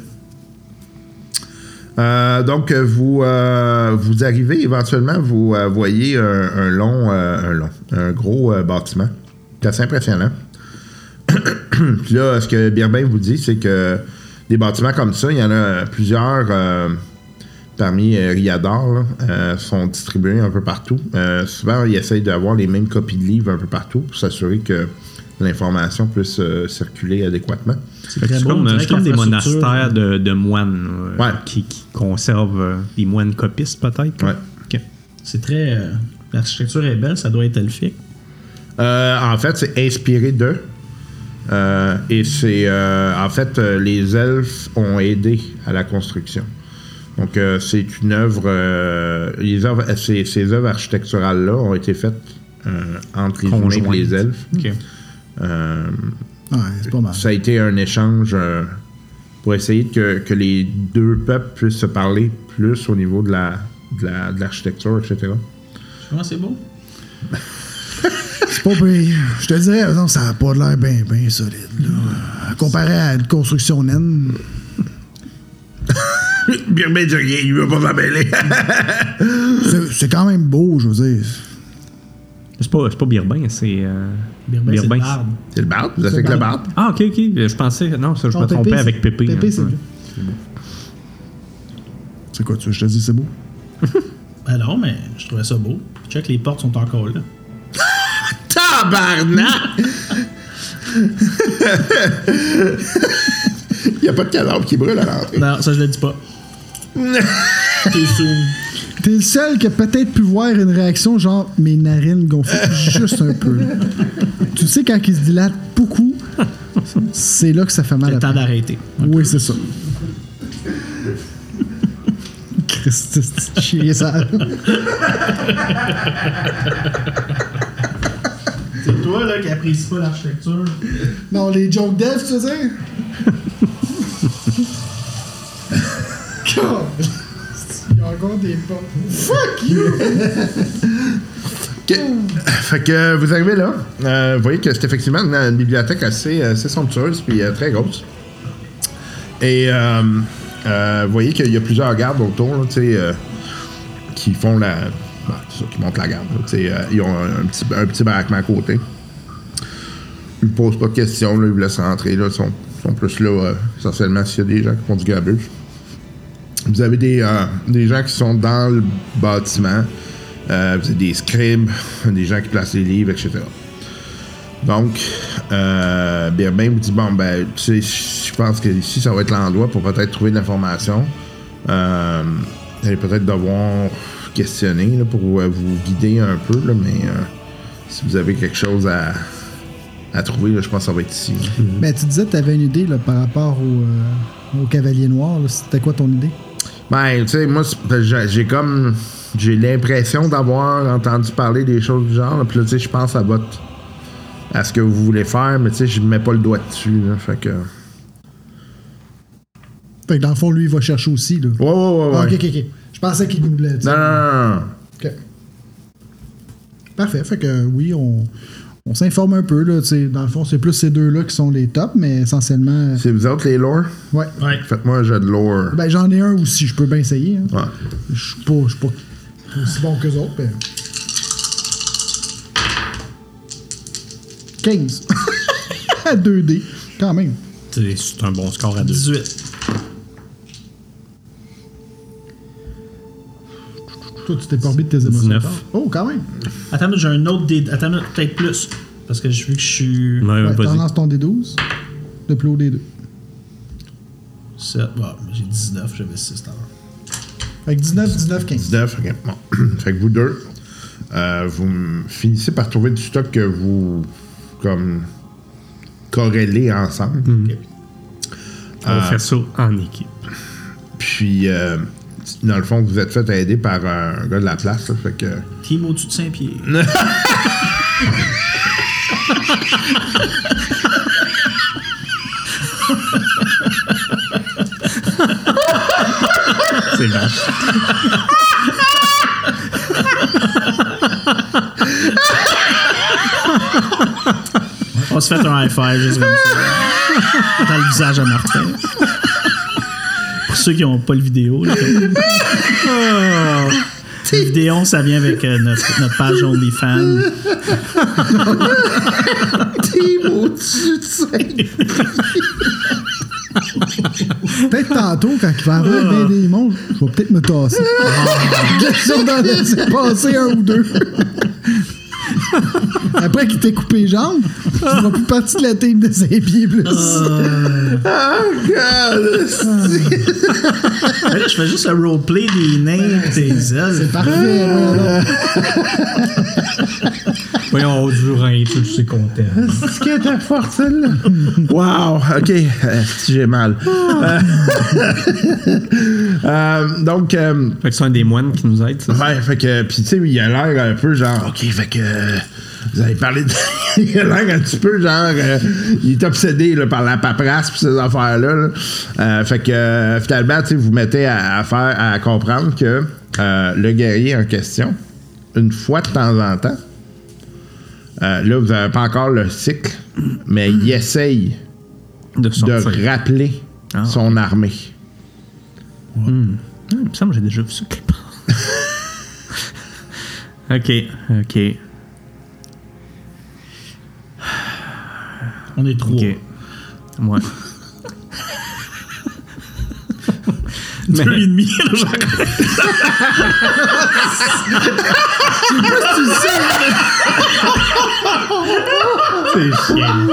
Euh, donc, euh, vous, euh, vous arrivez éventuellement, vous euh, voyez un, un long, euh, un long, un gros euh, bâtiment. C'est assez impressionnant. Puis là, ce que Birbin vous dit, c'est que des bâtiments comme ça, il y en a plusieurs euh, parmi euh, Riador, là, euh, sont distribués un peu partout. Euh, souvent, ils essayent d'avoir les mêmes copies de livres un peu partout pour s'assurer que l'information puisse euh, circuler adéquatement. C'est très beau. on comme, que comme des monastères de, de moines euh, Ouais. qui, qui conservent euh, des moines copistes, peut-être. Ouais. Ok. C'est très. euh, L'architecture est belle, ça doit être elfique. Euh, en fait, c'est inspiré d'eux. Euh, et c'est. euh, en fait, euh, les elfes ont aidé à la construction. Donc, euh, c'est une œuvre. euh, les œuvres ces, ces œuvres architecturales-là ont été faites euh, entre les humains et les elfes. Euh, Ouais, c'est pas mal. ça a été un échange euh, pour essayer que, que les deux peuples puissent se parler plus au niveau de la de la- de l'architecture, etc. Comment c'est beau? C'est pas pire. Je te dirais, non, ça a pas l'air bien, bien solide. Là. Comparé à une construction naine. Bien, bien, dit rien, il veut pas m'appeller. C'est c'est quand même beau, je veux dire. C'est pas, c'est pas Birbin, c'est. euh, Birbin, c'est le barde. c'est le barde, vous avec le barde. Ah, ok, ok. Je pensais. Non, ça, je Non, me trompais avec Pépé. Pépé, hein. c'est Ouais. bien. C'est quoi, tu veux, je te dis, c'est beau? Ben non, mais je trouvais ça beau. Check, les portes sont encore là. Tabarnak! Il n'y a pas de cadavre qui brûle à l'entrée. Non, ça, je le dis pas. T'es soon. T'es le seul qui a peut-être pu voir une réaction genre mes narines gonflées juste un peu. tu sais, quand ils se dilatent beaucoup, c'est là que ça fait mal C'est le temps d'arrêter. Oui, c'est ça. Christ, c'est chier ça. C'est toi là qui apprécie pas l'architecture. Non, les joke dev, tu veux pas. Fuck you! OK. Fait que euh, vous arrivez là. Euh, vous voyez que c'est effectivement une, une bibliothèque assez, assez somptueuse puis euh, très grosse. Et euh, euh, vous voyez qu'il y a plusieurs gardes autour, là, euh, qui font la. c'est ça, qui montent la garde. là, euh, ils ont un, un petit, un petit baraquement à côté. Ils ne posent pas de questions, là, ils vous laissent rentrer. Là, ils sont, sont plus là, euh, essentiellement, s'il y a des gens qui font du gabus. Vous avez des, euh, des gens qui sont dans le bâtiment. Euh, vous avez des scribes, des gens qui placent les livres, etc. Donc, euh, Birbin vous dit bon, ben, tu sais, je pense que ici, ça va être l'endroit pour peut-être trouver de l'information. Euh, vous allez peut-être devoir questionner pour vous guider un peu, mais si vous avez quelque chose à, à trouver, là, je pense que ça va être ici. Ben, tu disais que tu avais une idée là, par rapport au, au Cavalier Noir. C'était quoi ton idée? Ben, tu sais, moi, j'ai comme. J'ai l'impression d'avoir entendu parler des choses du genre. Puis là, tu sais, je pense à votre. à ce que vous voulez faire, mais tu sais, je mets pas le doigt dessus. Là, fait que. Fait que dans le fond, lui, il va chercher aussi. Là. Ouais, ouais, ouais. Ah, ok, ok, ok. Je pensais qu'il nous l'a dit. Non, non, non, non. Ok. Parfait. Fait que oui, on, on s'informe un peu. Là, dans le fond, c'est plus ces deux-là qui sont les tops, mais essentiellement. euh, C'est vous autres les lore? Ouais. Ouais. Faites-moi un jeu de lore. Ben, j'en ai un aussi, je peux bien essayer. hein. Ouais. Je suis pas, je suis pas aussi bon que les autres. mais- 15. à 2D, quand même. C'est un bon score à deux. 18. Toi, tu t'es pas remis de tes émotions. 19. tard? Oh, quand même. Attends, j'ai un autre dé. Attends, peut-être plus. Parce que vu que je suis. Ouais, Ouais, vas-y. t'en lances ton D12. De plus haut D2. 7. Ouais, j'ai 19, j'avais 6 tout à l'heure. Fait que 19, 19, 15. 19, ok. Bon. fait que vous deux, euh, vous finissez par trouver du stock que vous. comme. corrélez ensemble. On va faire ça en équipe. Puis, euh, dans le fond, vous êtes fait aider par un gars de la place. là, fait que. Team au-dessus de Saint-Pierre. C'est vache. On se fait un high five juste comme ça. Dans le visage à Martin. Ceux qui n'ont pas le vidéo. là. La vidéo, ça vient avec euh, notre, notre page OnlyFans. Team au-dessus de ça. Peut-être tantôt, quand il va avoir bien des mondes, je vais peut-être me tasser. Question d'en laisser passer un ou deux. Après qu'il t'ait coupé les jambes, tu feras plus partie de la team de ses pieds plus. Oh, God! Mais là, je fais juste un roleplay des nains et des ailes. C'est parfait. voilà. Voyons, du rein, tu sais content. Qu'est-ce qui était fort, celle-là? Wow! OK. Euh, si j'ai mal. Euh, euh, donc, euh, Fait que c'est un des moines qui nous aide, ça. ouais, fait que, puis tu sais, il a l'air un peu genre, OK, fait que. Vous avez parlé de. il a l'air un petit peu genre. euh, il est obsédé là, par la paperasse pis ces affaires-là. là. Euh, fait que euh, finalement, vous mettez à, à faire, à comprendre que euh, le guerrier en question, une fois de temps en temps, là, vous n'avez pas encore le cycle, mais il essaye De rappeler Ah, son armée. Ah, il me semble que j'ai déjà vu clip. ok, ok, On est trois. ok. Ouais. Deux et demi. genre. C'est chiant.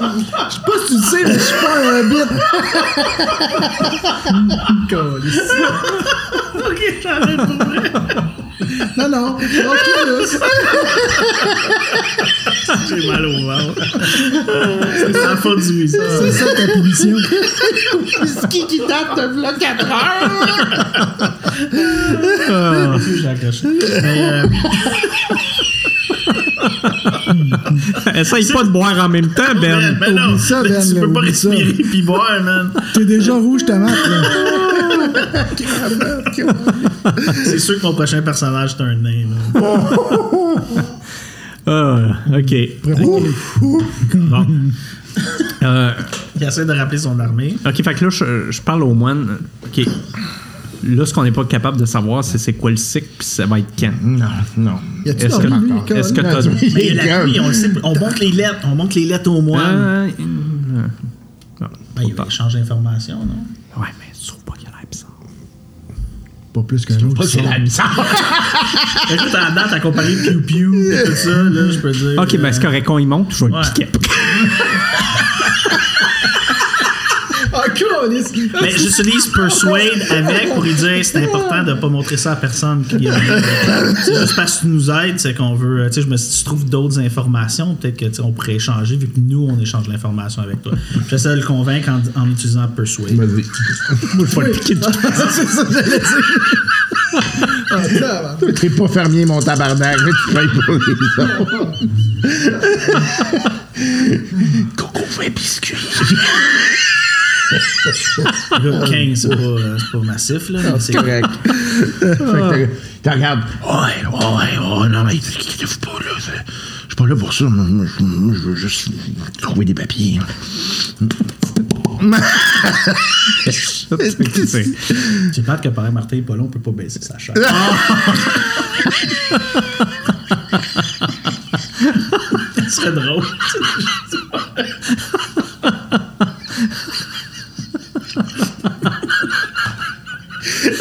Je sais pas si tu le sais, mais je suis pas un bit. Câlisse. ok, j'arrête pour vrai. Non, non, Oculus. J'ai mal au ventre. C'est la faute du ça. C'est ça ta punition. Whisky qui date de là 4 heures. J'ai accroché. Mais, euh, Essaye pas de boire en même temps, Ben. mais non, Oublie ça, Ben, tu peux pas ça. respirer puis boire, man. T'es déjà rouge, tomate, là. C'est sûr que mon prochain personnage, c'est un nain. Ah, ok. Bon. Euh, Il essaie de rappeler son armée. ok, fait que là, je, je parle au moine. Ok. Là, ce qu'on n'est pas capable de savoir, c'est c'est quoi le cycle, puis ça va être quand. Non, non. Est-ce que, lui, est-ce que t'as. Mais il y a la nuit, on le sait. On monte les lettres. On monte les lettres au moine. Euh, Ben, il va échanger d'informations, non? ouais, mais tu trouves pas qu'il. Pas plus qu'un autre. C'est la bizarre. Écoute, à la date, à comparer Pew Pew et tout ça, là, je peux dire. Ok, ben c'est correct, quand il monte, je vais le piquer. Ah. Mais j'utilise Persuade avec pour lui dire c'est important de pas montrer ça à personne. qui est- C'est juste parce que tu nous aides, c'est qu'on veut. Tu sais, je me suis dit, si tu trouves d'autres informations, peut-être que tu sais, on pourrait échanger vu que nous, on échange l'information avec toi. J'essaie de le convaincre en, en utilisant Persuade. Vas-y. Moi, je vais le piquer. C'est ça, j'allais dire. Ah, ça va. T'es pas fermier, mon tabarnak, mais tu travailles pour les autres. Coco fait biscuit. Là, 15, c'est pas, euh, pas massif, là. c'est correct. tu regardes. Ouais, ouais, ouais, non, mais inquiétez-vous pas, là. Je suis pas là pour ça. Moi, je veux juste trouver des papiers. J'ai peur que pareil, Martin et Paul, on peut pas baisser sa chaîne. Ce serait drôle.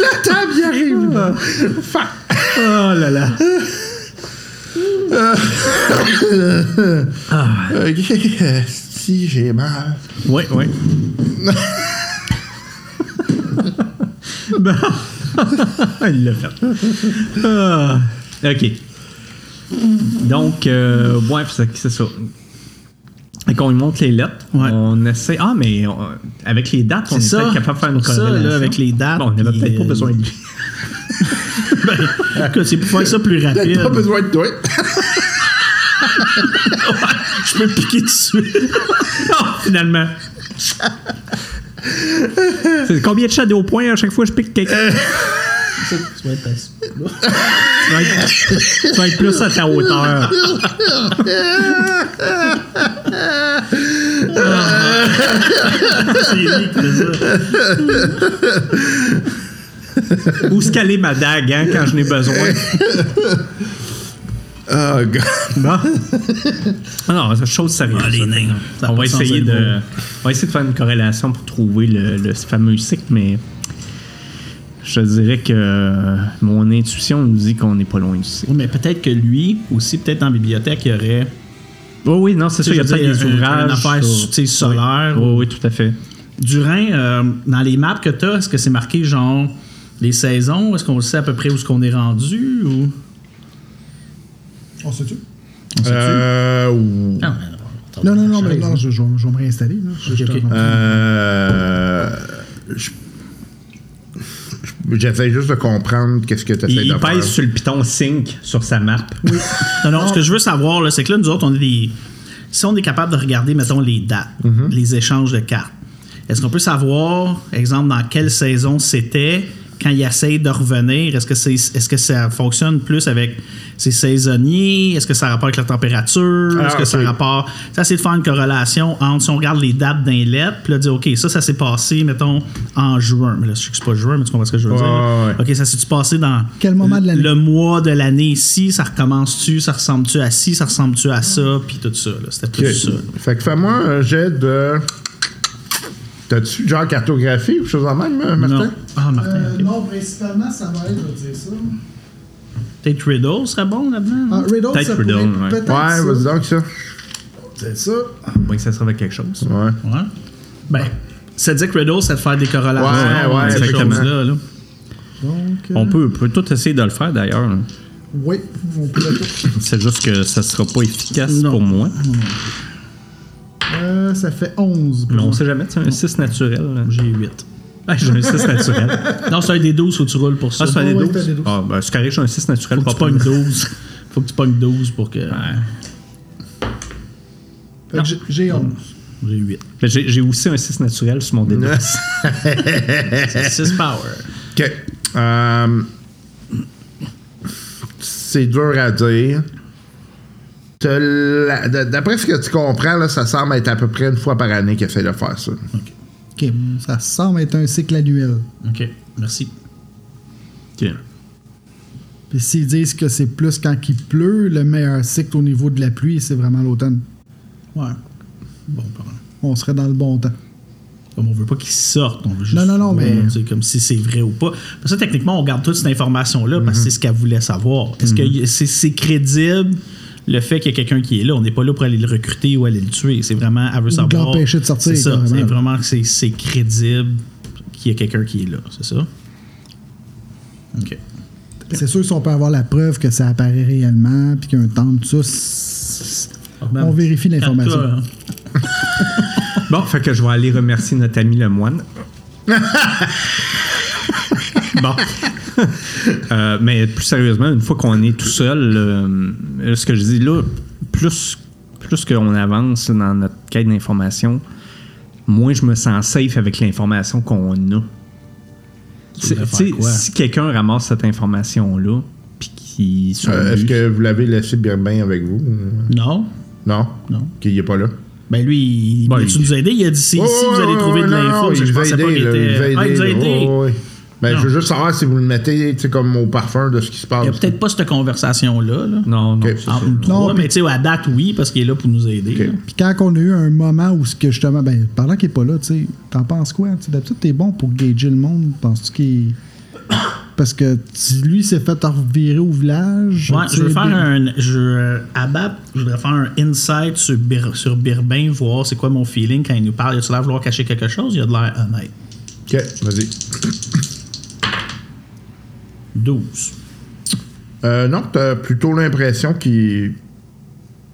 La table y arrive. Oh là là. Ok, euh, si j'ai mal. Ouais, ouais. Bon. Il l'a fait. Ah, ok. Donc, euh, ouais, c'est ça. Et qu'on lui montre les lettres, Ouais. on essaie. Ah, mais on- avec les dates, on est, peut-être capable de faire une pour ça, là, corrélation. avec les dates, Bon, on n'avait peut-être pas euh, besoin de lui. Ben, c'est pour faire ça plus rapide. Pas besoin de toi. Je peux piquer dessus. Ah, finalement. C'est combien de shadow points à chaque fois que je pique quelqu'un? tu vas être assis. Tu vas être- tu vas être plus à ta hauteur. C'est ça. Où se caler ma dague, hein, quand je n'ai besoin? Oh, God. Bon. Ah non, c'est chose sérieuse. Ah, les nains. A On va, essayer de, on va essayer de faire une corrélation pour trouver le, le fameux cycle, mais je dirais que mon intuition nous dit qu'on n'est pas loin du cycle. Oui, mais peut-être que lui, aussi, peut-être la bibliothèque, il y aurait Oui, oui, non, c'est ça. Il y a peut-être des ouvrages. Une affaire sur- solaire. Oui, oui, tout à fait. Durin, euh, dans les maps que tu as, est-ce que c'est marqué genre les saisons? Est-ce qu'on le sait à peu près où est-ce qu'on est rendu? Ou... On sait-tu? Euh, ou- Ah, Non, non, non, mais non, je, je vais je vais me réinstaller. Là. Je-. Euh, je- J'essaie juste de comprendre qu'est-ce que tu essaies de il pèse sur le piton sync sur sa map. Non, non, ce que je veux savoir, là, c'est que là, nous autres, on est des. Si on est capable de regarder, mettons, les dates, les échanges de cartes, est-ce qu'on peut savoir, exemple, dans quelle saison c'était, quand il essaye de revenir? Est-ce que, c'est, est-ce que ça fonctionne plus avec ses saisonniers? Est-ce que ça a rapport avec la température? Ah, est-ce que ça a rapport? Ça, c'est de faire une corrélation entre si on regarde les dates d'un lettre, puis là, dire, OK, ça, ça s'est passé, mettons, en juin. Mais là, je sais que c'est pas juin, mais tu comprends ce que je veux Ouais, dire? ouais. OK, ça s'est passé dans. Quel moment de l'année? Le mois de l'année ici, ça recommence-tu, ça ressemble-tu à ci, ça ressemble-tu à ça, puis tout ça. là. C'était plus ça. Fait que fais-moi un jet de. T'as-tu genre cartographie ou chose en même, euh, Martin? Non. Ah, Martin. Euh, non, principalement, ça va être, je vais dire ça. Peut-être Riddle serait bon là-dedans. Ah, Riddle, Peut-être ça Riddle, pourrait ouais. peut-être Ouais, ça. vas-y donc ça. C'est ça. Moins que ça sera avec quelque chose. Ouais. Ouais. Ben, ça dit que Riddle, c'est de faire des corrélations. Ouais, ouais, ces exactement. choses-là, là. Donc, euh, On peut, peut tout essayer de le faire d'ailleurs. là. Oui, on peut le tout. C'est juste que ça sera pas efficace Non. pour moi. Euh, ça fait 11. pour Mais on sait jamais, c'est un 6 naturel. J'ai 8. Ah, j'ai un 6 naturel. Non, c'est un des 12, faut que tu roules pour ça. Ah, c'est un des Ouais, 12. c'est un des 12. Ah, ben, c'est correct, j'ai un 6 naturel. Faut que Pas tu pognes pognes 12. Faut que tu pognes 12 pour que. Que j'ai- J'ai 11. J'ai 8. Ben, J'ai aussi un 6 naturel sur mon dé. C'est 6 power. OK. Euh, c'est dur à dire. D'après ce que tu comprends, là, ça semble être à peu près une fois par année qu'il essaie de faire ça. Ok, ça semble être un cycle annuel. Ok, merci. Ok. Puis s'ils disent que c'est plus quand il pleut, le meilleur cycle au niveau de la pluie, c'est vraiment l'automne. Ouais. Bon, pardon. On serait dans le bon temps. Comme on veut pas qu'ils sortent, on veut juste. Non, non, non, mais- C'est comme si c'est vrai ou pas. Parce que techniquement, on garde toute cette information-là parce que c'est ce qu'elle voulait savoir. Est-ce que c'est c'est crédible? Le fait qu'il y a quelqu'un qui est là? On n'est pas là pour aller le recruter ou aller le tuer. C'est vraiment, elle veut de savoir. l'empêcher de sortir, C'est ça. C'est vraiment que c'est- c'est crédible qu'il y a quelqu'un qui est là. C'est ça? Ok. C'est sûr, si on peut avoir la preuve que ça apparaît réellement, puis qu'il y a un temple, tout ça, on vérifie l'information. Bon, fait que je vais aller remercier notre ami le moine. bon. Euh, mais plus sérieusement, une fois qu'on est tout seul, euh, ce que je dis là, plus, plus qu'on avance dans notre quête d'information, moins je me sens safe avec l'information qu'on a. Tu si quelqu'un ramasse cette information-là, puis qui Euh, Est-ce que vous l'avez laissé Birbin avec vous? Non? Non? Non. Qu'il n'est pas là? Ben lui, il Bon, il- nous aider? Il a dit Ouais, vous allez trouver de l'info. Je il va pensais pas aider, qu'il était. il va Ah, il nous a aider, aidé. Ben, je veux juste savoir si vous le mettez comme au parfum de ce qui se passe. Il n'y a peut-être pas cette conversation-là. Là. Non, non. Ok. c'est Entre ça. nous trois, Non, mais tu sais, à date, oui, parce qu'il est là pour nous aider. Puis quand on a eu un moment où ce que justement, ben, pendant qu'il est pas là, tu sais, t'en penses quoi? D'habitude, t'es bon pour gager le monde. Penses-tu qu'il. Parce que lui s'est fait revirer au village. Ouais, je veux faire un. Je, à BAP, je voudrais faire un insight sur, Bir- sur Birbin, voir c'est quoi mon feeling quand il nous parle. Il a-tu l'air de vouloir cacher quelque chose? Il a de l'air honnête. OK, vas-y. 12. Euh, non, t'as plutôt l'impression qu'il.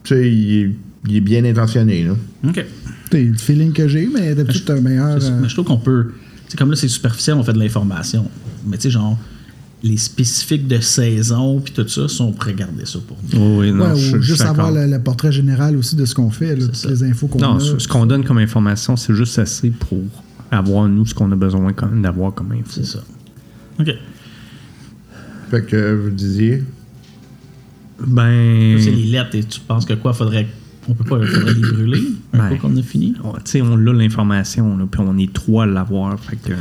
Tu sais, il est, il est bien intentionné, là. OK. C'est le feeling que j'ai, mais d'habitude, t'as un meilleur. Euh, Mais je trouve qu'on peut. C'est comme là, c'est superficiel, on fait de l'information. Mais tu sais, genre, les spécifiques de saison puis tout ça, ça, on pourrait garder ça pour nous. Oui, oui, non, ouais, je- ou juste avoir le, le portrait général aussi de ce qu'on fait, là, toutes ça. les infos qu'on Non, a. ce, ce qu'on donne comme information, c'est juste assez pour avoir, nous, ce qu'on a besoin quand même d'avoir comme info. C'est ça. OK. Fait que vous disiez? Ben. C'est les lettres et tu penses que quoi, faudrait. On peut pas faudrait les brûler un peu qu'on a fini? on- tu sais, on a l'information, là, puis on est trois à l'avoir. Fait que.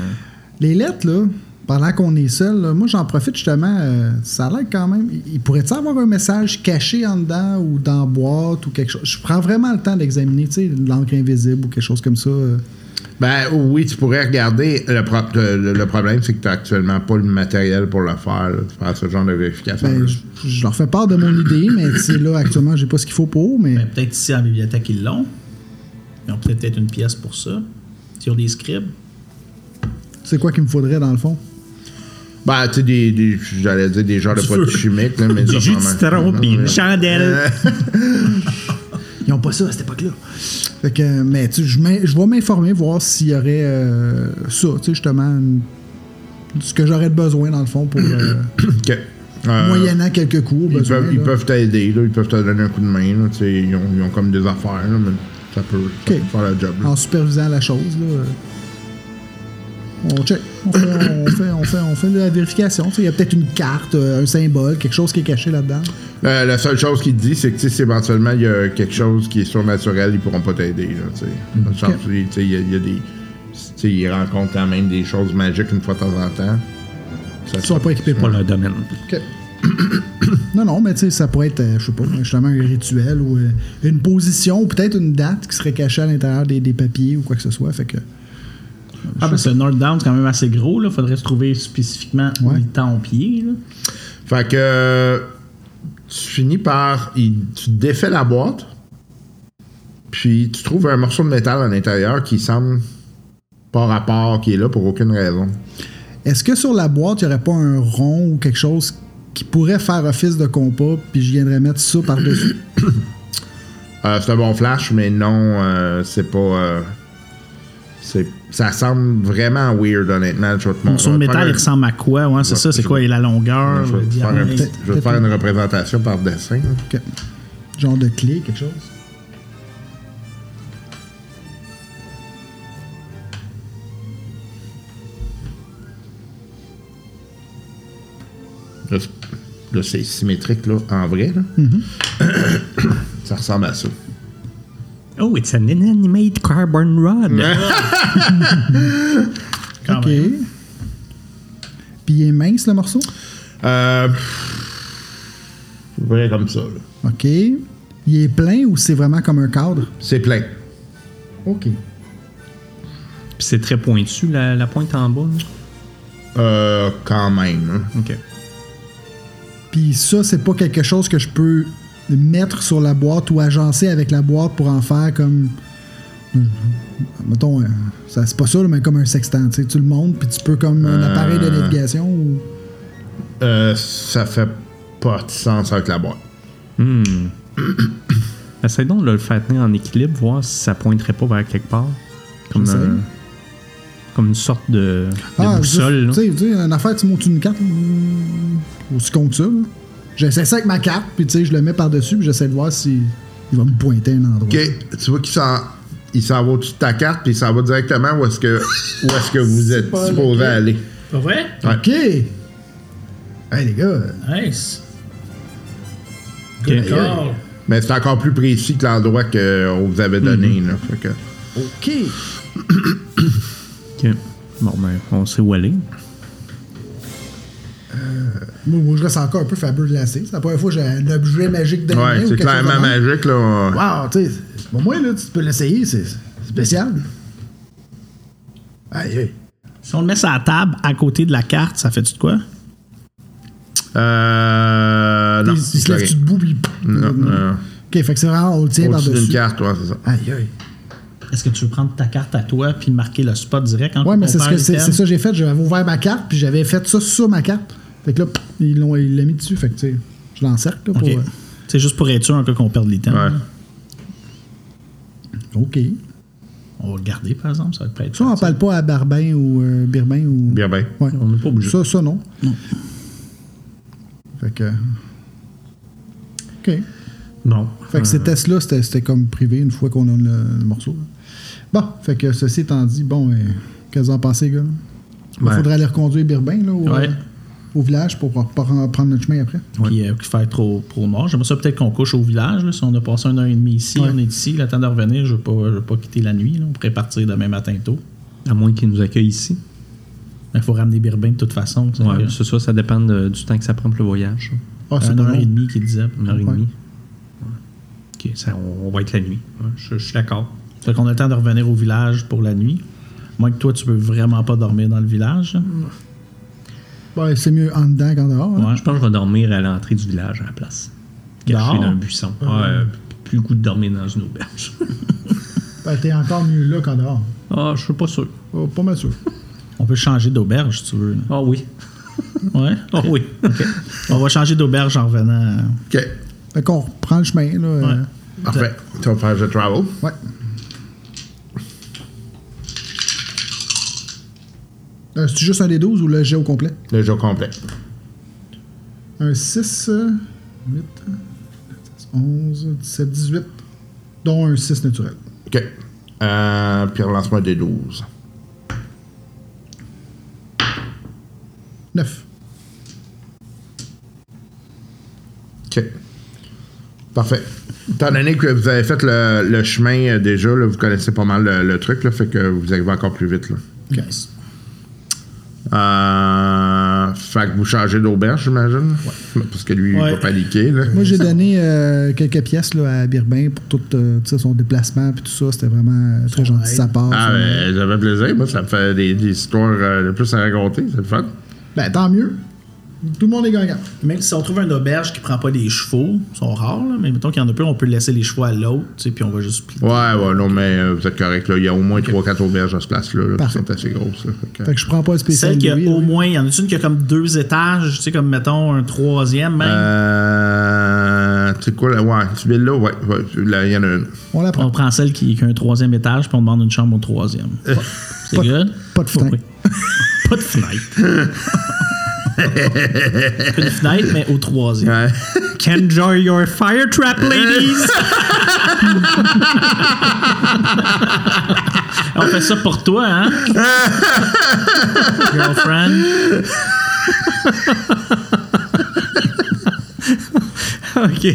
Les lettres, là, pendant qu'on est seul, là, moi j'en profite justement, euh, ça a l'air quand même. Il pourrait-il avoir un message caché en dedans ou dans la boîte ou quelque chose? Je prends vraiment le temps d'examiner, tu sais, de l'encre invisible ou quelque chose comme ça. euh. Ben oui, tu pourrais regarder. Le, pro- le- le problème, c'est que tu actuellement pas le matériel pour le faire, là, faire ce genre de vérification. Ben, je, je leur fais part de mon idée, mais tu sais, là, actuellement, j'ai pas ce qu'il faut pour, mais. Ben, peut-être ici à la bibliothèque, ils l'ont. Ils ont peut-être peut-être une pièce pour ça. Sur des scribes. C'est quoi qu'il me faudrait dans le fond? Ben, tu sais, des, des- j'allais dire des genres de produits chimiques, là, mais Du ça, jus de citron, puis une chandelle. Ils ont pas ça à cette époque-là. Fait que, mais tu sais, je, vais m'informer, voir s'il y aurait euh, ça, tu sais, justement, une- ce que j'aurais de besoin, dans le fond, pour. euh. Euh, moyennant quelques coups. au Ils besoin, peuvent, ils là. peuvent t'aider, ils peuvent te donner un coup de main. Là, ils, ont, ils ont comme des affaires, là, mais ça peut, ça peut faire le job. là. En supervisant la chose, là. On check. On fait, on fait, on fait, on fait de la vérification. Il y a peut-être une carte, euh, un symbole, quelque chose qui est caché là-dedans. Euh, la seule chose qu'il dit, c'est que si éventuellement il y a quelque chose qui est surnaturel, ils pourront pas t'aider. le Il y, a- il y a des. ils rencontrent quand même des choses magiques une fois de temps en temps. Ça Ils sont pas équipés pour leur domaine. Non, non, mais tu sais, ça pourrait être, euh, je sais pas, justement un rituel ou une position ou peut-être une date qui serait cachée à l'intérieur des, des papiers ou quoi que ce soit. Fait que. Ah, parce que le North Down, c'est quand même assez gros. Il faudrait se trouver spécifiquement où Ouais. il tend au pied. Là. Fait que tu finis par. il- tu défais la boîte, puis tu trouves un morceau de métal à l'intérieur qui semble pas rapport, qui est là pour aucune raison. Est-ce que sur la boîte, il n'y aurait pas un rond ou quelque chose qui pourrait faire office de compas, puis je viendrais mettre ça par-dessus? Euh, c'est un bon flash, mais non, euh, c'est pas. euh, c'est, ça semble vraiment weird, honnêtement. Je vais te montrer. Sur le métal, il ressemble à quoi? Ouais, c'est ça. C'est quoi? la longueur, je vais te faire, un diamètre? petit- je vais te faire une représentation par dessin. Ok. Genre de clé, quelque chose? Là, c'est- là, c'est symétrique, là, en vrai. Là. ça ressemble à ça. Oh, it's an inanimate carbon rod. Quand ok. même. Puis il est mince, le morceau? Euh, vrai comme ça. là. Ok. Il est plein ou c'est vraiment comme un cadre? C'est plein. Ok. Puis c'est très pointu, la, la pointe en bas. là? Euh, quand même. hein. OK. Puis ça, c'est pas quelque chose que je peux mettre sur la boîte ou agencer avec la boîte pour en faire comme. Euh, Mettons, euh, ça, c'est pas ça, là, mais comme un sextant. Tu le montes, puis tu peux comme un Euh. appareil de navigation ou. Euh, ça fait pas de sens avec la boîte. Hmm. Essaye donc de le faire tenir en équilibre, voir si ça pointerait pas vers quelque part. Comme, un- comme une sorte de, de Ah, boussole. juste, là. tu sais, tu sais, une affaire, tu montes une carte, ou tu comptes ça. là. J'essaie ça avec ma carte, puis tu sais, je le mets par-dessus, puis j'essaie de voir si il va me pointer un endroit. OK. Tu vois qu'il s'en, il s'en va au-dessus de ta carte, puis il s'en va directement où est-ce que, où est-ce que vous êtes pas supposé lequel. aller. Pas vrai? Ouais. OK! Hey, les gars, Nice. Good call. Mais c'est encore plus précis que l'endroit qu'on vous avait donné. Mhm. là. Fait que- OK! OK. Bon, ben, on sait où aller. Moi, moi, je reste encore un peu Faber glacé. C'est la première fois que j'ai un objet magique de Ouais, c'est clairement magique. Là. Wow, tu sais, pour moi, là, tu peux l'essayer, c'est spécial. Aïe, aïe. Si on le met sur la table à côté de la carte, ça fait-tu de quoi? Euh. Non, il, il se lève-tu debout, puis. Non, non. Ok, fait que c'est vraiment, on le tient par-dessus. carte, ouais, c'est ça. Aïe, aïe. Est-ce que tu veux prendre ta carte à toi puis marquer le spot direct? en Ouais, mais c'est ce que c'est ça que j'ai fait. J'avais ouvert ma carte, puis j'avais fait ça sur ma carte. Fait que là, pff, ils l'ont ils l'ont mis dessus. Fait que, tu sais, je l'encercle, là, pour. Euh, C'est juste pour être sûr un peu qu'on perde les thèmes. Ouais. OK. On va le garder, par exemple. Ça va peut être Ça, on parle pas à Barbin ou euh, Birbin ou. Bien, bien. Ouais. On n'est pas obligé. Ça, ça, non. Fait que. OK. Bon. Fait que ces tests-là, c'était c'était comme privé une fois qu'on a le, le morceau. là. Bon, fait que ceci étant dit, bon, euh, qu'est-ce que vous en pensez, gars? Il Ouais. faudrait aller reconduire Birbin là, au, Ouais. Au village pour pas prendre notre chemin après. Puis euh, qu'il fait trop, trop noir. J'aimerais ça peut-être qu'on couche au village. là. Si on a passé un heure et demi ici, Ouais. on est ici. Le temps de revenir, je ne veux, pas- je veux pas quitter la nuit. là. On pourrait partir demain matin tôt. À moins qu'ils nous accueillent ici. Il faut ramener Birbin de toute façon. sais. Ouais, c'est ça, ça dépend de- du temps que ça prend pour le voyage. Ah, c'est un pas heure et demie qu'il disait. Une heure et demie. Ouais. Ok, ça, on, on va être la nuit. Ouais, je, je suis d'accord. Fait qu'on a le temps de revenir au village pour la nuit. Moi que toi, tu veux vraiment pas dormir dans le village. là. Ouais, c'est mieux en dedans qu'en dehors. hein. Ouais. Je pense que je vais dormir à l'entrée du village à la place. Caché dans un buisson. Ouais, euh, plus le goût de dormir dans une auberge. Ben, t'es encore mieux là qu'en dehors. Ah, je suis pas sûr. Oh, pas mal sûr. On peut changer d'auberge si tu veux. Ah oui. Ouais? Ah oui. On va changer d'auberge en revenant. OK. Fait qu'on reprend le chemin, là. euh, Parfait. Tu vas faire The Travel? ouais. Euh, C'est-tu juste un des 12 ou le jet au complet? Le jeu complet. Un 6, euh, 8, 11, 17, 18, dont un 6 naturel. OK. Euh, puis relance-moi des 12. 9. OK. Parfait. Étant donné que vous avez fait le, le chemin euh, déjà, là, vous connaissez pas mal le, le truc, là, fait que vous arrivez encore plus vite. Là. Nice. Euh, fait que vous changez d'auberge, j'imagine? Parce que lui, il va paniquer. Là. Moi, j'ai donné euh, quelques pièces là, à Birbin pour tout euh, son déplacement puis tout ça. C'était vraiment euh, très gentil de sa part. Ah, ça. ben, j'avais plaisir. Moi, ça me fait des, des histoires euh, de plus à raconter. C'est le fun. Ben, tant mieux. Tout le monde est gagnant. Même si on trouve une auberge qui prend pas des chevaux, ils sont rares, là, mais mettons qu'il y en a plus, on peut laisser les chevaux à l'autre, puis on va juste plier. Ouais, ouais, non, mais euh, vous êtes correct. Là. Il y a au moins 3-4 auberges à ce place-là là, qui sont assez grosses. là. Fait que- Fait que je prends pas spécial. Celle qui a au moins, il y en a une qui a comme deux étages, tu sais, comme mettons un troisième même? Euh, tu sais quoi, là? Ouais, tu ville là, ouais, il y en a une. On la prend. On prend celle qui, qui a un troisième étage, puis on demande une chambre au troisième. C'est Pas- good? Pas de fenêtre. Pas de fenêtre. une fenêtre, mais au troisième. Ouais. Enjoy your fire trap, ladies! On fait ça pour toi, hein? Girlfriend. ok.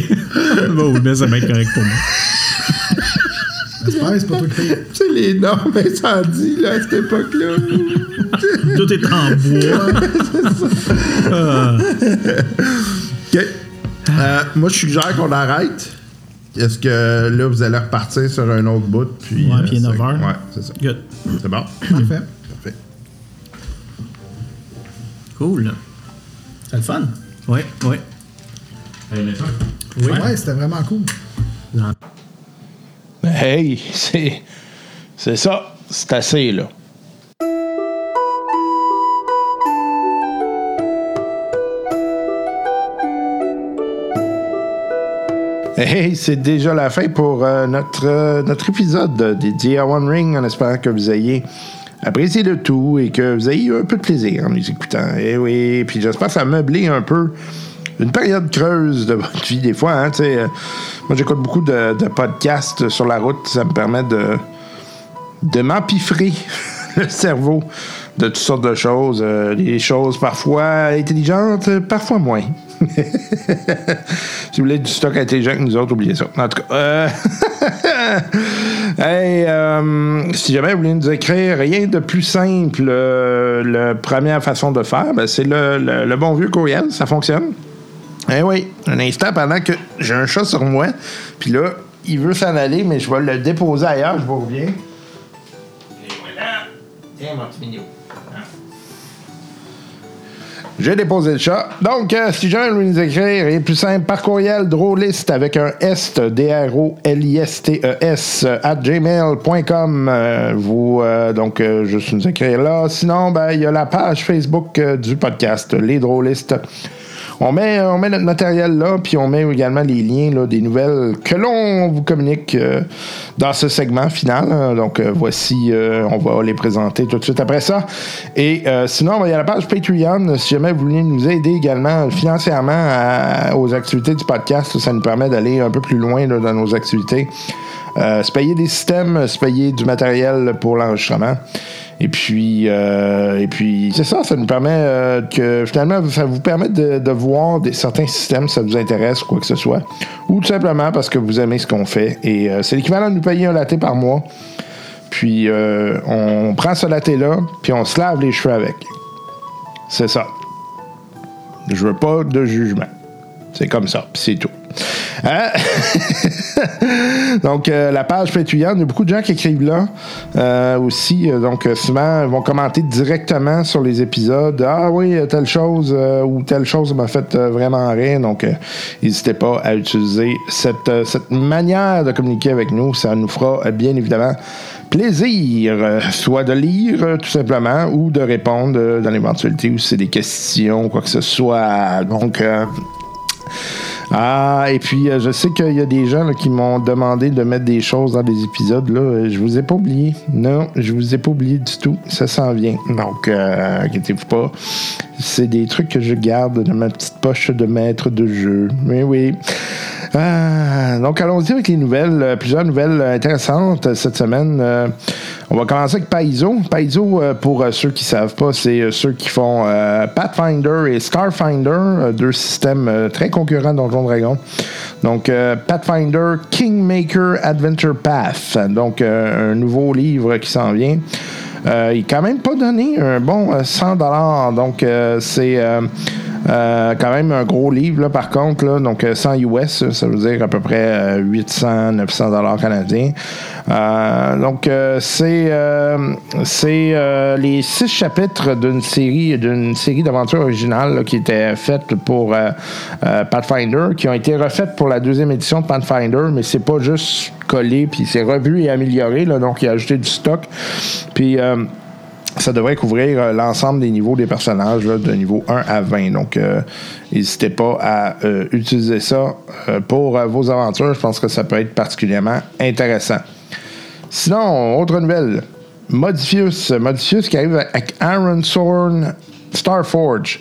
bon, mais ça va être correct pour moi. J'espère que c'est pas toi qui paye. Tu sais, les normes incendies, là, à cette époque-là. Tout est en bois. OK. Euh, moi, je suggère qu'on arrête. Est-ce que là, vous allez repartir sur un autre bout? Puis, Ouais, puis est c'est- 9 heures. Ouais, c'est ça. Good. C'est bon? Parfait. Parfait. Cool. C'est le fun. Ouais, ouais. Ouais, c'était vraiment cool. Hey, c'est. C'est ça. C'est assez, là. Hey, c'est déjà la fin pour euh, notre, euh, notre épisode dédié à One Ring en espérant que vous ayez apprécié le tout et que vous ayez eu un peu de plaisir en nous écoutant. Eh oui, puis j'espère que ça a meublé un peu une période creuse de votre vie des fois. Hein, euh, moi, j'écoute beaucoup de, podcasts sur la route. Ça me permet de, de m'empiffrer le cerveau de toutes sortes de choses. euh, des choses parfois intelligentes, parfois moins. si vous voulez du stock intelligent que nous autres, oubliez ça. En tout cas, euh, euh, si jamais vous voulez nous écrire rien de plus simple, euh, la première façon de faire, ben, c'est le bon vieux courriel. Ça fonctionne? Eh oui, un instant pendant que j'ai un chat sur moi. Puis là, il veut s'en aller, mais je vais le déposer ailleurs, je vous reviens. Et voilà. Tiens, mon petit mignon. J'ai déposé le chat. Donc, euh, si jamais vous voulez nous écrire, il est plus simple par courriel, drôliste avec un S, D-R-O-L-I-S-T-E-S, E at gmail.com. Euh, vous, euh, donc, euh, juste nous écrire là. Sinon, ben, il y a la page Facebook euh, du podcast, Les Drôlistes. On met, on met notre matériel là, puis on met également les liens là, des nouvelles que l'on vous communique euh, dans ce segment final. Donc euh, voici, euh, on va les présenter tout de suite après ça. Et euh, sinon, il y a la page Patreon. Si jamais vous voulez nous aider également financièrement aux activités du podcast, ça nous permet d'aller un peu plus loin dans nos activités. Euh, se payer des systèmes, se payer du matériel pour l'enregistrement. Et puis, euh, et puis c'est ça, ça nous permet euh, que finalement, ça vous permet de, voir certains systèmes ça vous intéresse quoi que ce soit. Ou tout simplement parce que vous aimez ce qu'on fait. Et euh, c'est l'équivalent de nous payer un latte par mois. Puis euh, on prend ce latte-là, puis on se lave les cheveux avec. C'est ça. Je veux pas de jugement. C'est comme ça, puis c'est tout. Hein? donc, euh, la page Patreon, il y a beaucoup de gens qui écrivent là euh, aussi. Euh, donc, euh, souvent, ils vont commenter directement sur les épisodes. Ah oui, euh, telle chose euh, ou telle chose m'a fait euh, vraiment rire. Donc, euh, n'hésitez pas à utiliser cette, euh, manière de communiquer avec nous. Ça nous fera euh, bien évidemment plaisir, euh, soit de lire euh, tout simplement ou de répondre euh, dans l'éventualité où c'est des questions, quoi que ce soit. Donc, euh, ah, et puis euh, je sais qu'il y a des gens qui m'ont demandé de mettre des choses dans des épisodes. Là. Euh, Je vous ai pas oublié. Non, je vous ai pas oublié du tout. Ça s'en vient. Donc, euh, inquiétez-vous pas. C'est des trucs que je garde dans ma petite poche de maître de jeu. Oui, oui. Ah, donc, allons-y avec les nouvelles. Euh, plusieurs nouvelles euh, intéressantes euh, cette semaine. On va commencer avec Paizo. Paizo, pour ceux qui ne savent pas, c'est ceux qui font Pathfinder et Starfinder, deux systèmes très concurrents Donjon Dragon. Donc, Pathfinder Kingmaker Adventure Path. Donc, un nouveau livre qui s'en vient. Il n'a quand même pas donné un bon euh, 100 Donc, c'est euh, Euh, quand même un gros livre, là, par contre. Là, donc, euh, 100 US, ça veut dire à peu près euh, 800, 900 dollars canadiens. Euh, donc, euh, c'est euh, c'est euh, les six chapitres d'une série d'une série d'aventures originales là, qui étaient faites pour euh, euh, Pathfinder, qui ont été refaites pour la deuxième édition de Pathfinder, mais c'est pas juste collé, puis c'est revu et amélioré, là, donc il a ajouté du stock. Puis... ça devrait couvrir euh, l'ensemble des niveaux des personnages, de niveau 1 à 20. Donc, euh, n'hésitez pas à euh, utiliser ça pour vos aventures. Je pense que ça peut être particulièrement intéressant. Sinon, autre nouvelle. Modifius. Modifius qui arrive avec Aaron Sorn Starforge.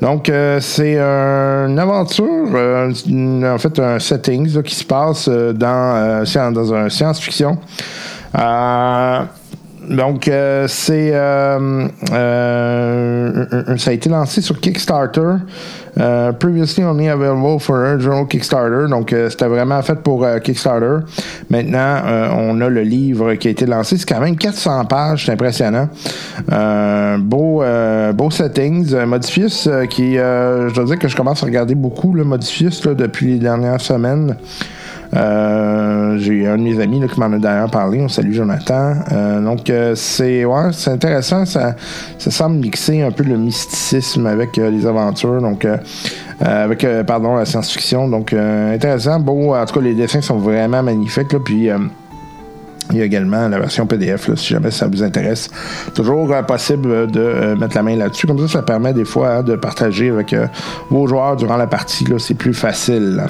Donc, c'est une aventure, en fait, un setting qui se passe dans, dans un science-fiction. Euh, donc, euh, c'est. euh, euh, ça a été lancé sur Kickstarter. Euh, previously only available for original Kickstarter. Donc, euh, c'était vraiment fait pour euh, Kickstarter. Maintenant, euh, on a le livre qui a été lancé. C'est quand même 400 pages. C'est impressionnant. Euh, beau, euh, beau settings. Euh, Modifius, euh, qui. euh, je dois dire que je commence à regarder beaucoup le Modifius là, depuis les dernières semaines. Euh, j'ai un de mes amis qui m'en a d'ailleurs parlé. On salue Jonathan. Euh, donc, euh, c'est ouais, intéressant. Ça, ça semble mixer un peu le mysticisme avec les aventures. Donc, avec, pardon, la science-fiction. Donc, intéressant. Bon, en tout cas, les dessins sont vraiment magnifiques. Puis, il y a également la version PDF, si jamais ça vous intéresse. Toujours possible de mettre la main là-dessus. Comme ça, ça permet des fois hein, de partager avec vos joueurs durant la partie. C'est plus facile.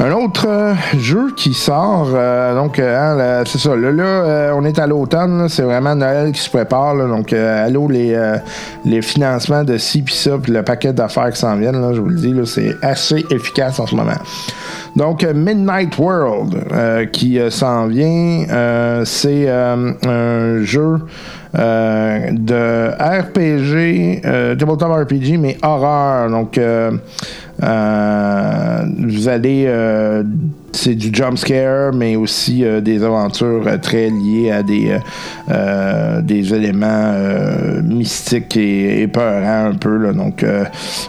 Un autre euh, jeu qui sort, euh, donc euh, hein, c'est ça. Là, là on est à l'automne, c'est vraiment Noël qui se prépare. donc, allô les, les financements de ci puis ça, puis le paquet d'affaires qui s'en viennent, là, je vous le dis, c'est assez efficace en ce moment. Donc, Midnight World qui s'en vient, c'est un jeu de RPG, tabletop RPG, mais horreur. Donc, vous allez. euh, c'est du jump scare, mais aussi euh, des aventures euh, très liées à des, euh, euh, des éléments euh, mystiques et, et peurants un peu. Donc, euh,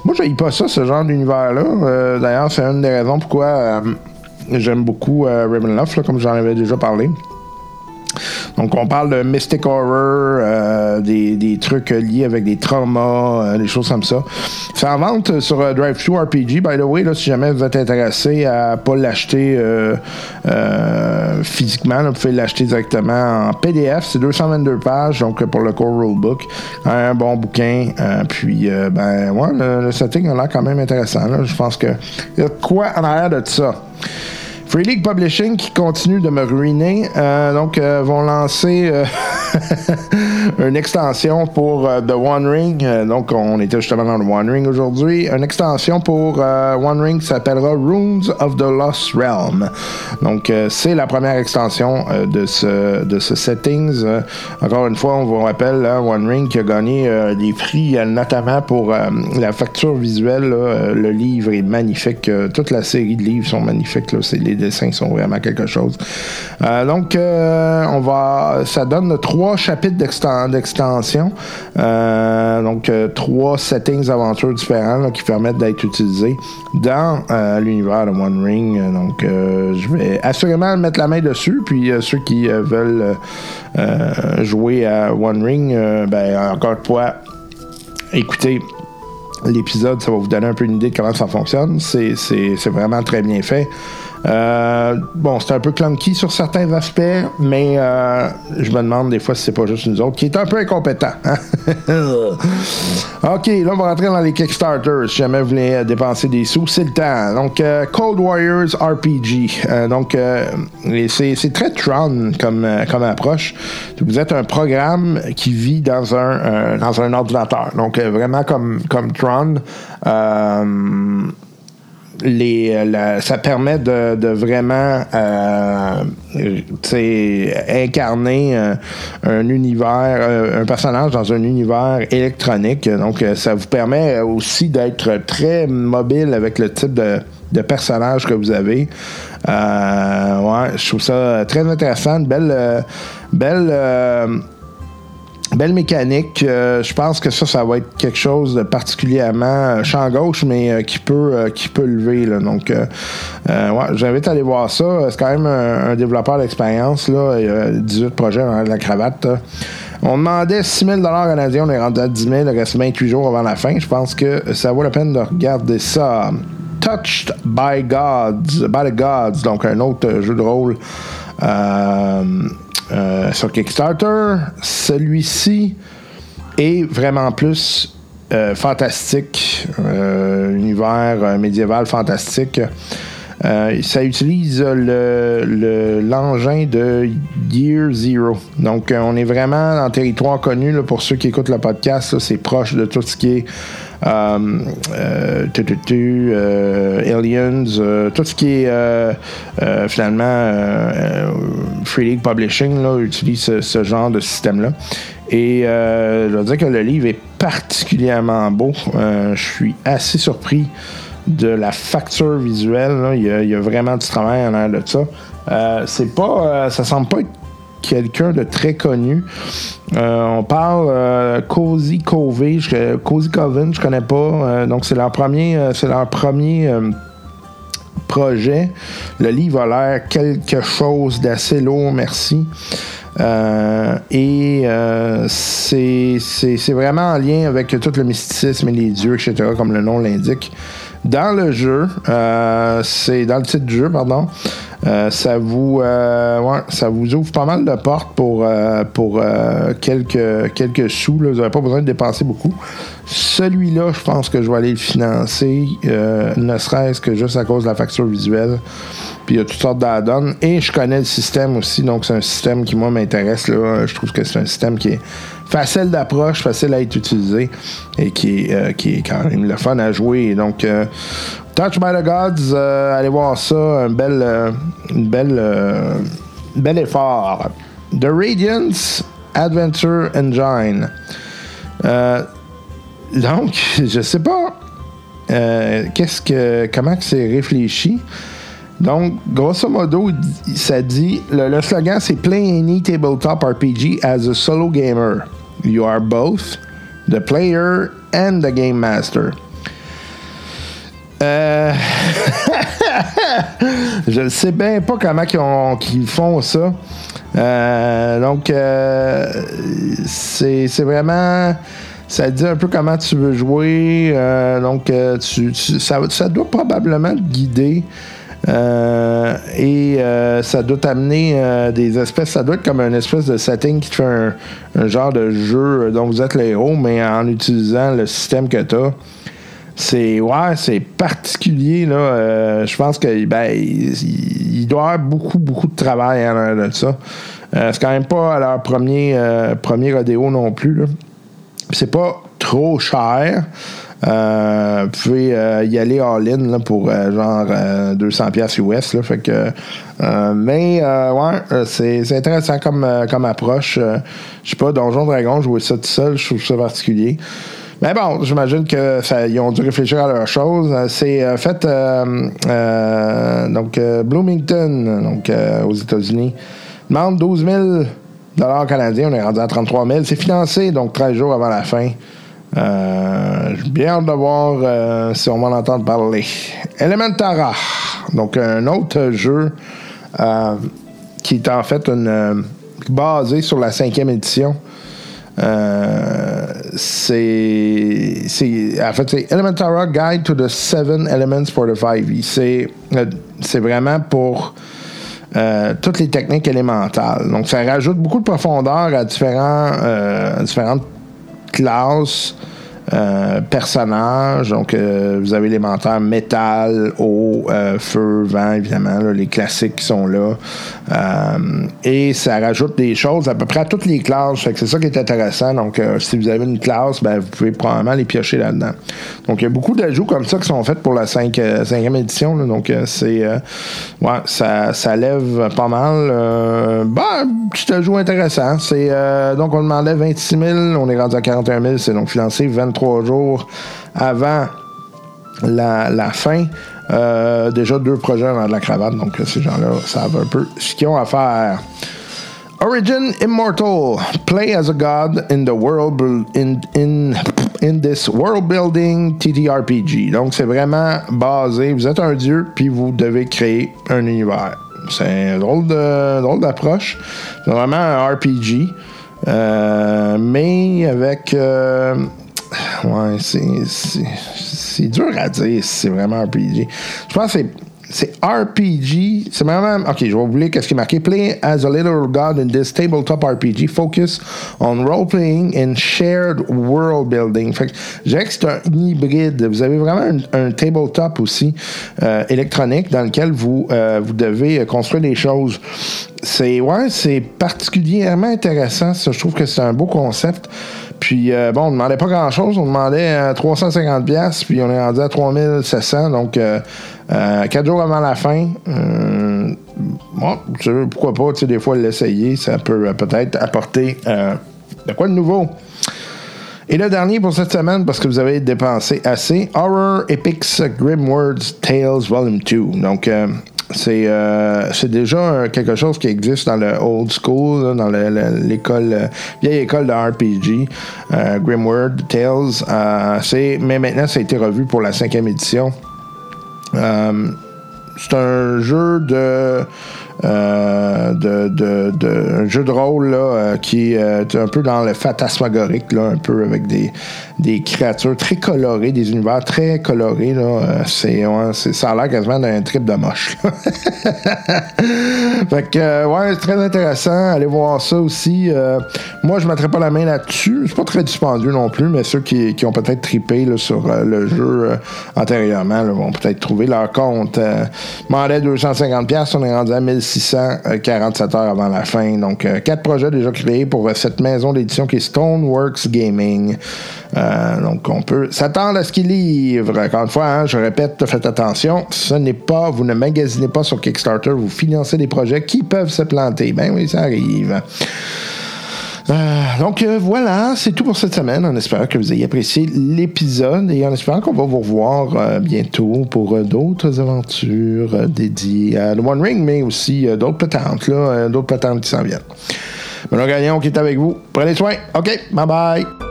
moi, je pas ça, ce genre d'univers-là. Euh, D'ailleurs, c'est une des raisons pourquoi euh, j'aime beaucoup euh, Ravenloft, comme j'en avais déjà parlé. Donc, on parle de mystic horror, euh, des, trucs liés avec des traumas, euh, des choses comme ça. C'est en vente sur euh, Drive-Thru RPG, by the way, là, si jamais vous êtes intéressé à pas l'acheter physiquement, vous pouvez l'acheter directement en PDF. C'est 222 pages, donc pour le core rulebook. Un bon bouquin. puis, ben, ouais, le, le setting a l'air quand même intéressant. Je pense que il y a quoi en arrière de ça. Free League Publishing qui continue de me ruiner. Euh, donc, euh, vont lancer euh, une extension pour The One Ring. Donc, on était justement dans le One Ring aujourd'hui. Une extension pour One Ring s'appellera Runes of the Lost Realm. Donc, c'est la première extension de ce de ce settings. Encore une fois, on vous rappelle hein, One Ring qui a gagné des prix, notamment pour la facture visuelle. le livre est magnifique. Toute la série de livres sont magnifiques. C'est- dessins sont vraiment quelque chose. Euh, donc, euh, on va, ça donne trois chapitres d'exten- d'extension. Euh, donc, trois settings aventures différents qui permettent d'être utilisés dans l'univers de One Ring. Donc, je vais assurément mettre la main dessus. Puis, ceux qui veulent jouer à One Ring, ben, encore une fois, écoutez l'épisode, ça va vous donner un peu une idée de comment ça fonctionne. C'est vraiment très bien fait. Euh, bon, c'est un peu clunky sur certains aspects, mais euh, je me demande des fois si c'est pas juste nous autres qui est un peu incompétent. hein. ok, là on va rentrer dans les Kickstarter. Si jamais vous voulez dépenser des sous, c'est le temps. Donc, euh, Cold Warriors RPG. Euh, donc, c'est, très Tron comme, approche. Vous êtes un programme qui vit dans un, ordinateur. Donc, vraiment comme, comme Tron. Les, euh, la- ça permet de, de vraiment euh, incarner euh, un univers, euh, un personnage dans un univers électronique. Donc, ça vous permet aussi d'être très mobile avec le type de, de personnage que vous avez. Ouais, je trouve ça très intéressant. Belle, belle, Belle mécanique. Euh, je pense que ça, ça va être quelque chose de particulièrement euh, champ gauche, mais euh, qui peut qui peut lever. Donc, ouais, j'invite à aller voir ça. C'est quand même un, développeur d'expérience. Là. Il y a 18 projets dans la cravate. On demandait 6 000 canadiens, on est rendu à 10 000, il reste 28 jours avant la fin. Je pense que ça vaut la peine de regarder ça. Touched by Gods, by the Gods, donc un autre jeu de rôle euh, euh, sur Kickstarter. Celui-ci est vraiment plus euh, fantastique, euh, univers médiéval fantastique. Ça utilise le- le- l'engin de Year Zero. Donc, on est vraiment dans le territoire connu pour ceux qui écoutent le podcast. C'est proche de tout ce qui est tu, tu, tu, euh, Aliens, euh, tout ce qui est euh, euh, finalement euh, euh, Free League Publishing là, utilise ce, genre de système-là. Et euh, je dois dire que le livre est particulièrement beau. Euh, je suis assez surpris de la facture visuelle. là. Il, y a, vraiment du travail en arrière de ça. Euh, c'est pas, euh, ça semble pas être quelqu'un de très connu. Euh, on parle euh, Cozy Cove, je, Cozy je connais pas. Euh, donc c'est leur premier, euh, c'est leur premier projet. Le livre a l'air quelque chose d'assez lourd, merci. Et c'est vraiment en lien avec tout le mysticisme et les dieux, etc., comme le nom l'indique. Dans le jeu, euh, c'est dans le titre du jeu, pardon, euh, ça vous euh, ouais, ça vous ouvre pas mal de portes pour, pour quelques, quelques sous. Vous n'avez pas besoin de dépenser beaucoup. Celui-là, je pense que je vais aller le financer, ne serait-ce que juste à cause de la facture visuelle. Puis il y a toutes sortes d'add-ons. Et je connais le système aussi, donc c'est un système qui, moi, m'intéresse. Je trouve que c'est un système qui est facile d'approche, facile à être utilisé et qui est, euh, qui est quand même le fun à jouer. Donc, euh, Touch by the Gods, euh, allez voir ça, un bel, bel effort. The Radiance Adventure Engine. Donc, je sais pas qu'est-ce que, comment c'est réfléchi. Donc, grosso modo, ça dit, le, le slogan c'est Play any tabletop RPG as a solo gamer. You are both the player and the game master. Euh, je ne sais bien pas comment qu'ils font ça. Euh, donc, euh, c'est, vraiment. Ça dit un peu comment tu veux jouer. Donc, tu, tu- ça, ça doit probablement te guider. Euh, et euh, ça doit t'amener euh, des espèces. Ça doit être comme une espèce de setting qui te fait un, un genre de jeu dont vous êtes le héros, mais en utilisant le système que tu as. C'est ouais, c'est particulier là. Je pense que ben il, il avoir beaucoup beaucoup de travail en arrière de ça. C'est quand même pas leur premier premier rodéo non plus. C'est pas trop cher. Euh, euh, y aller all-in pour euh, genre euh, 200 pièces US là, fait que euh, mais euh, ouais euh, c'est, intéressant comme, euh, comme approche Euh, je sais pas Donjon Dragon jouer ça tout seul je trouve ça particulier mais bon, j'imagine que ça, ils ont dû réfléchir à leur chose. Euh, C'est euh, fait euh, euh, donc euh, Bloomington, donc euh, aux États-Unis, demande 12 000 dollars canadiens. On est rendu à 33 000. C'est financé donc 13 jours avant la fin. Euh, J'ai bien hâte de voir euh, si on va en entendre parler. Elementara, donc un autre jeu euh, qui est en fait euh, basé sur la cinquième édition. C'est en fait c'est Elementara Guide to the Seven Elements for the 5e. C'est euh, c'est vraiment pour toutes les techniques élémentales. Donc ça rajoute beaucoup de profondeur à différents euh, à différentes classes. Euh, personnages, donc euh, vous avez l'élémentaire métal, eau, euh, feu, vent, évidemment, les classiques qui sont là. Et ça rajoute des choses à peu près à toutes les classes. C'est ça qui est intéressant. Donc, si vous avez une classe, ben, vous pouvez probablement les piocher là-dedans. Donc, il y a beaucoup d'ajouts comme ça qui sont faits pour la 5, e édition. là. donc, c'est. ouais, ça, ça lève pas mal. Ben, petit ajout intéressant. C'est, donc, on demandait 26 000. On est rendu à 41 000. C'est donc financé 23 jours avant la, fin. Euh, déjà deux projets dans la cravate, donc ces gens-là savent un peu ce qu'ils ont à faire. Origin Immortal. Play as a god in the world in in in this world building TTRPG. Donc c'est vraiment basé. Vous êtes un dieu puis vous devez créer un univers. C'est drôle de drôle d'approche. C'est vraiment un RPG, euh, mais avec euh, ouais c'est dur à dire si c'est vraiment RPG. Je pense que c'est RPG. C'est vraiment. Ok, je vais vous lire qu'est-ce qui est marqué. Play as a little god in this tabletop RPG. Focus on role-playing and shared world building. Fait que je dirais que c'est un hybride. Vous avez vraiment un, un tabletop aussi euh, électronique dans lequel vous, euh, vous devez euh, construire des choses. C'est ouais, c'est particulièrement intéressant. Ça, je trouve que c'est un beau concept. Puis, euh, bon, on ne demandait pas grand-chose. On demandait euh, 350$, piastres, puis on est rendu à 3700$. Donc, euh, euh, quatre jours avant la fin, euh, bon, tu sais, pourquoi pas, tu sais, des fois, l'essayer, ça peut euh, peut-être apporter euh, de quoi de nouveau. Et le dernier pour cette semaine, parce que vous avez dépensé assez, Horror Epics Grimwords Tales Volume 2. Donc, euh, c'est euh, c'est déjà quelque chose qui existe dans le old school, dans le- le- l'école, euh, vieille école de RPG, euh, Grimward Tales. Euh, mais maintenant, ça a été revu pour la cinquième édition. C'est un jeu de, de, de, un jeu de rôle là, qui est un peu dans le fantasmagorique, là, un peu avec des, des créatures très colorées, des univers très colorés. Là, Euh, c'est, ça a l'air quasiment d'un trip de moche. fait que, euh, ouais, c'est très intéressant. Allez voir ça aussi. Euh, moi, je ne mettrai pas la main là-dessus. C'est pas très dispendieux non plus, mais ceux qui, ont peut-être trippé là, sur le jeu antérieurement vont peut-être trouver leur compte. Demandais 250$, on est rendu à 1647 heures avant la fin. Donc, quatre projets déjà créés pour cette maison d'édition qui est Stoneworks Gaming. Donc, on peut s'attendre à ce qu'ils livrent. Encore une fois, hein, je répète, faites attention. Ce n'est pas, vous ne magasinez pas sur Kickstarter, vous financez des projets qui peuvent se planter. Ben oui, ça arrive. Euh, donc euh, voilà, c'est tout pour cette semaine. En espérant que vous ayez apprécié l'épisode et en espérant qu'on va vous revoir euh, bientôt pour euh, d'autres aventures euh, dédiées à The One Ring, mais aussi euh, d'autres patentes, euh, d'autres patentes qui s'en viennent. Benoît Gagnon qui est avec vous. Prenez soin. OK, bye bye.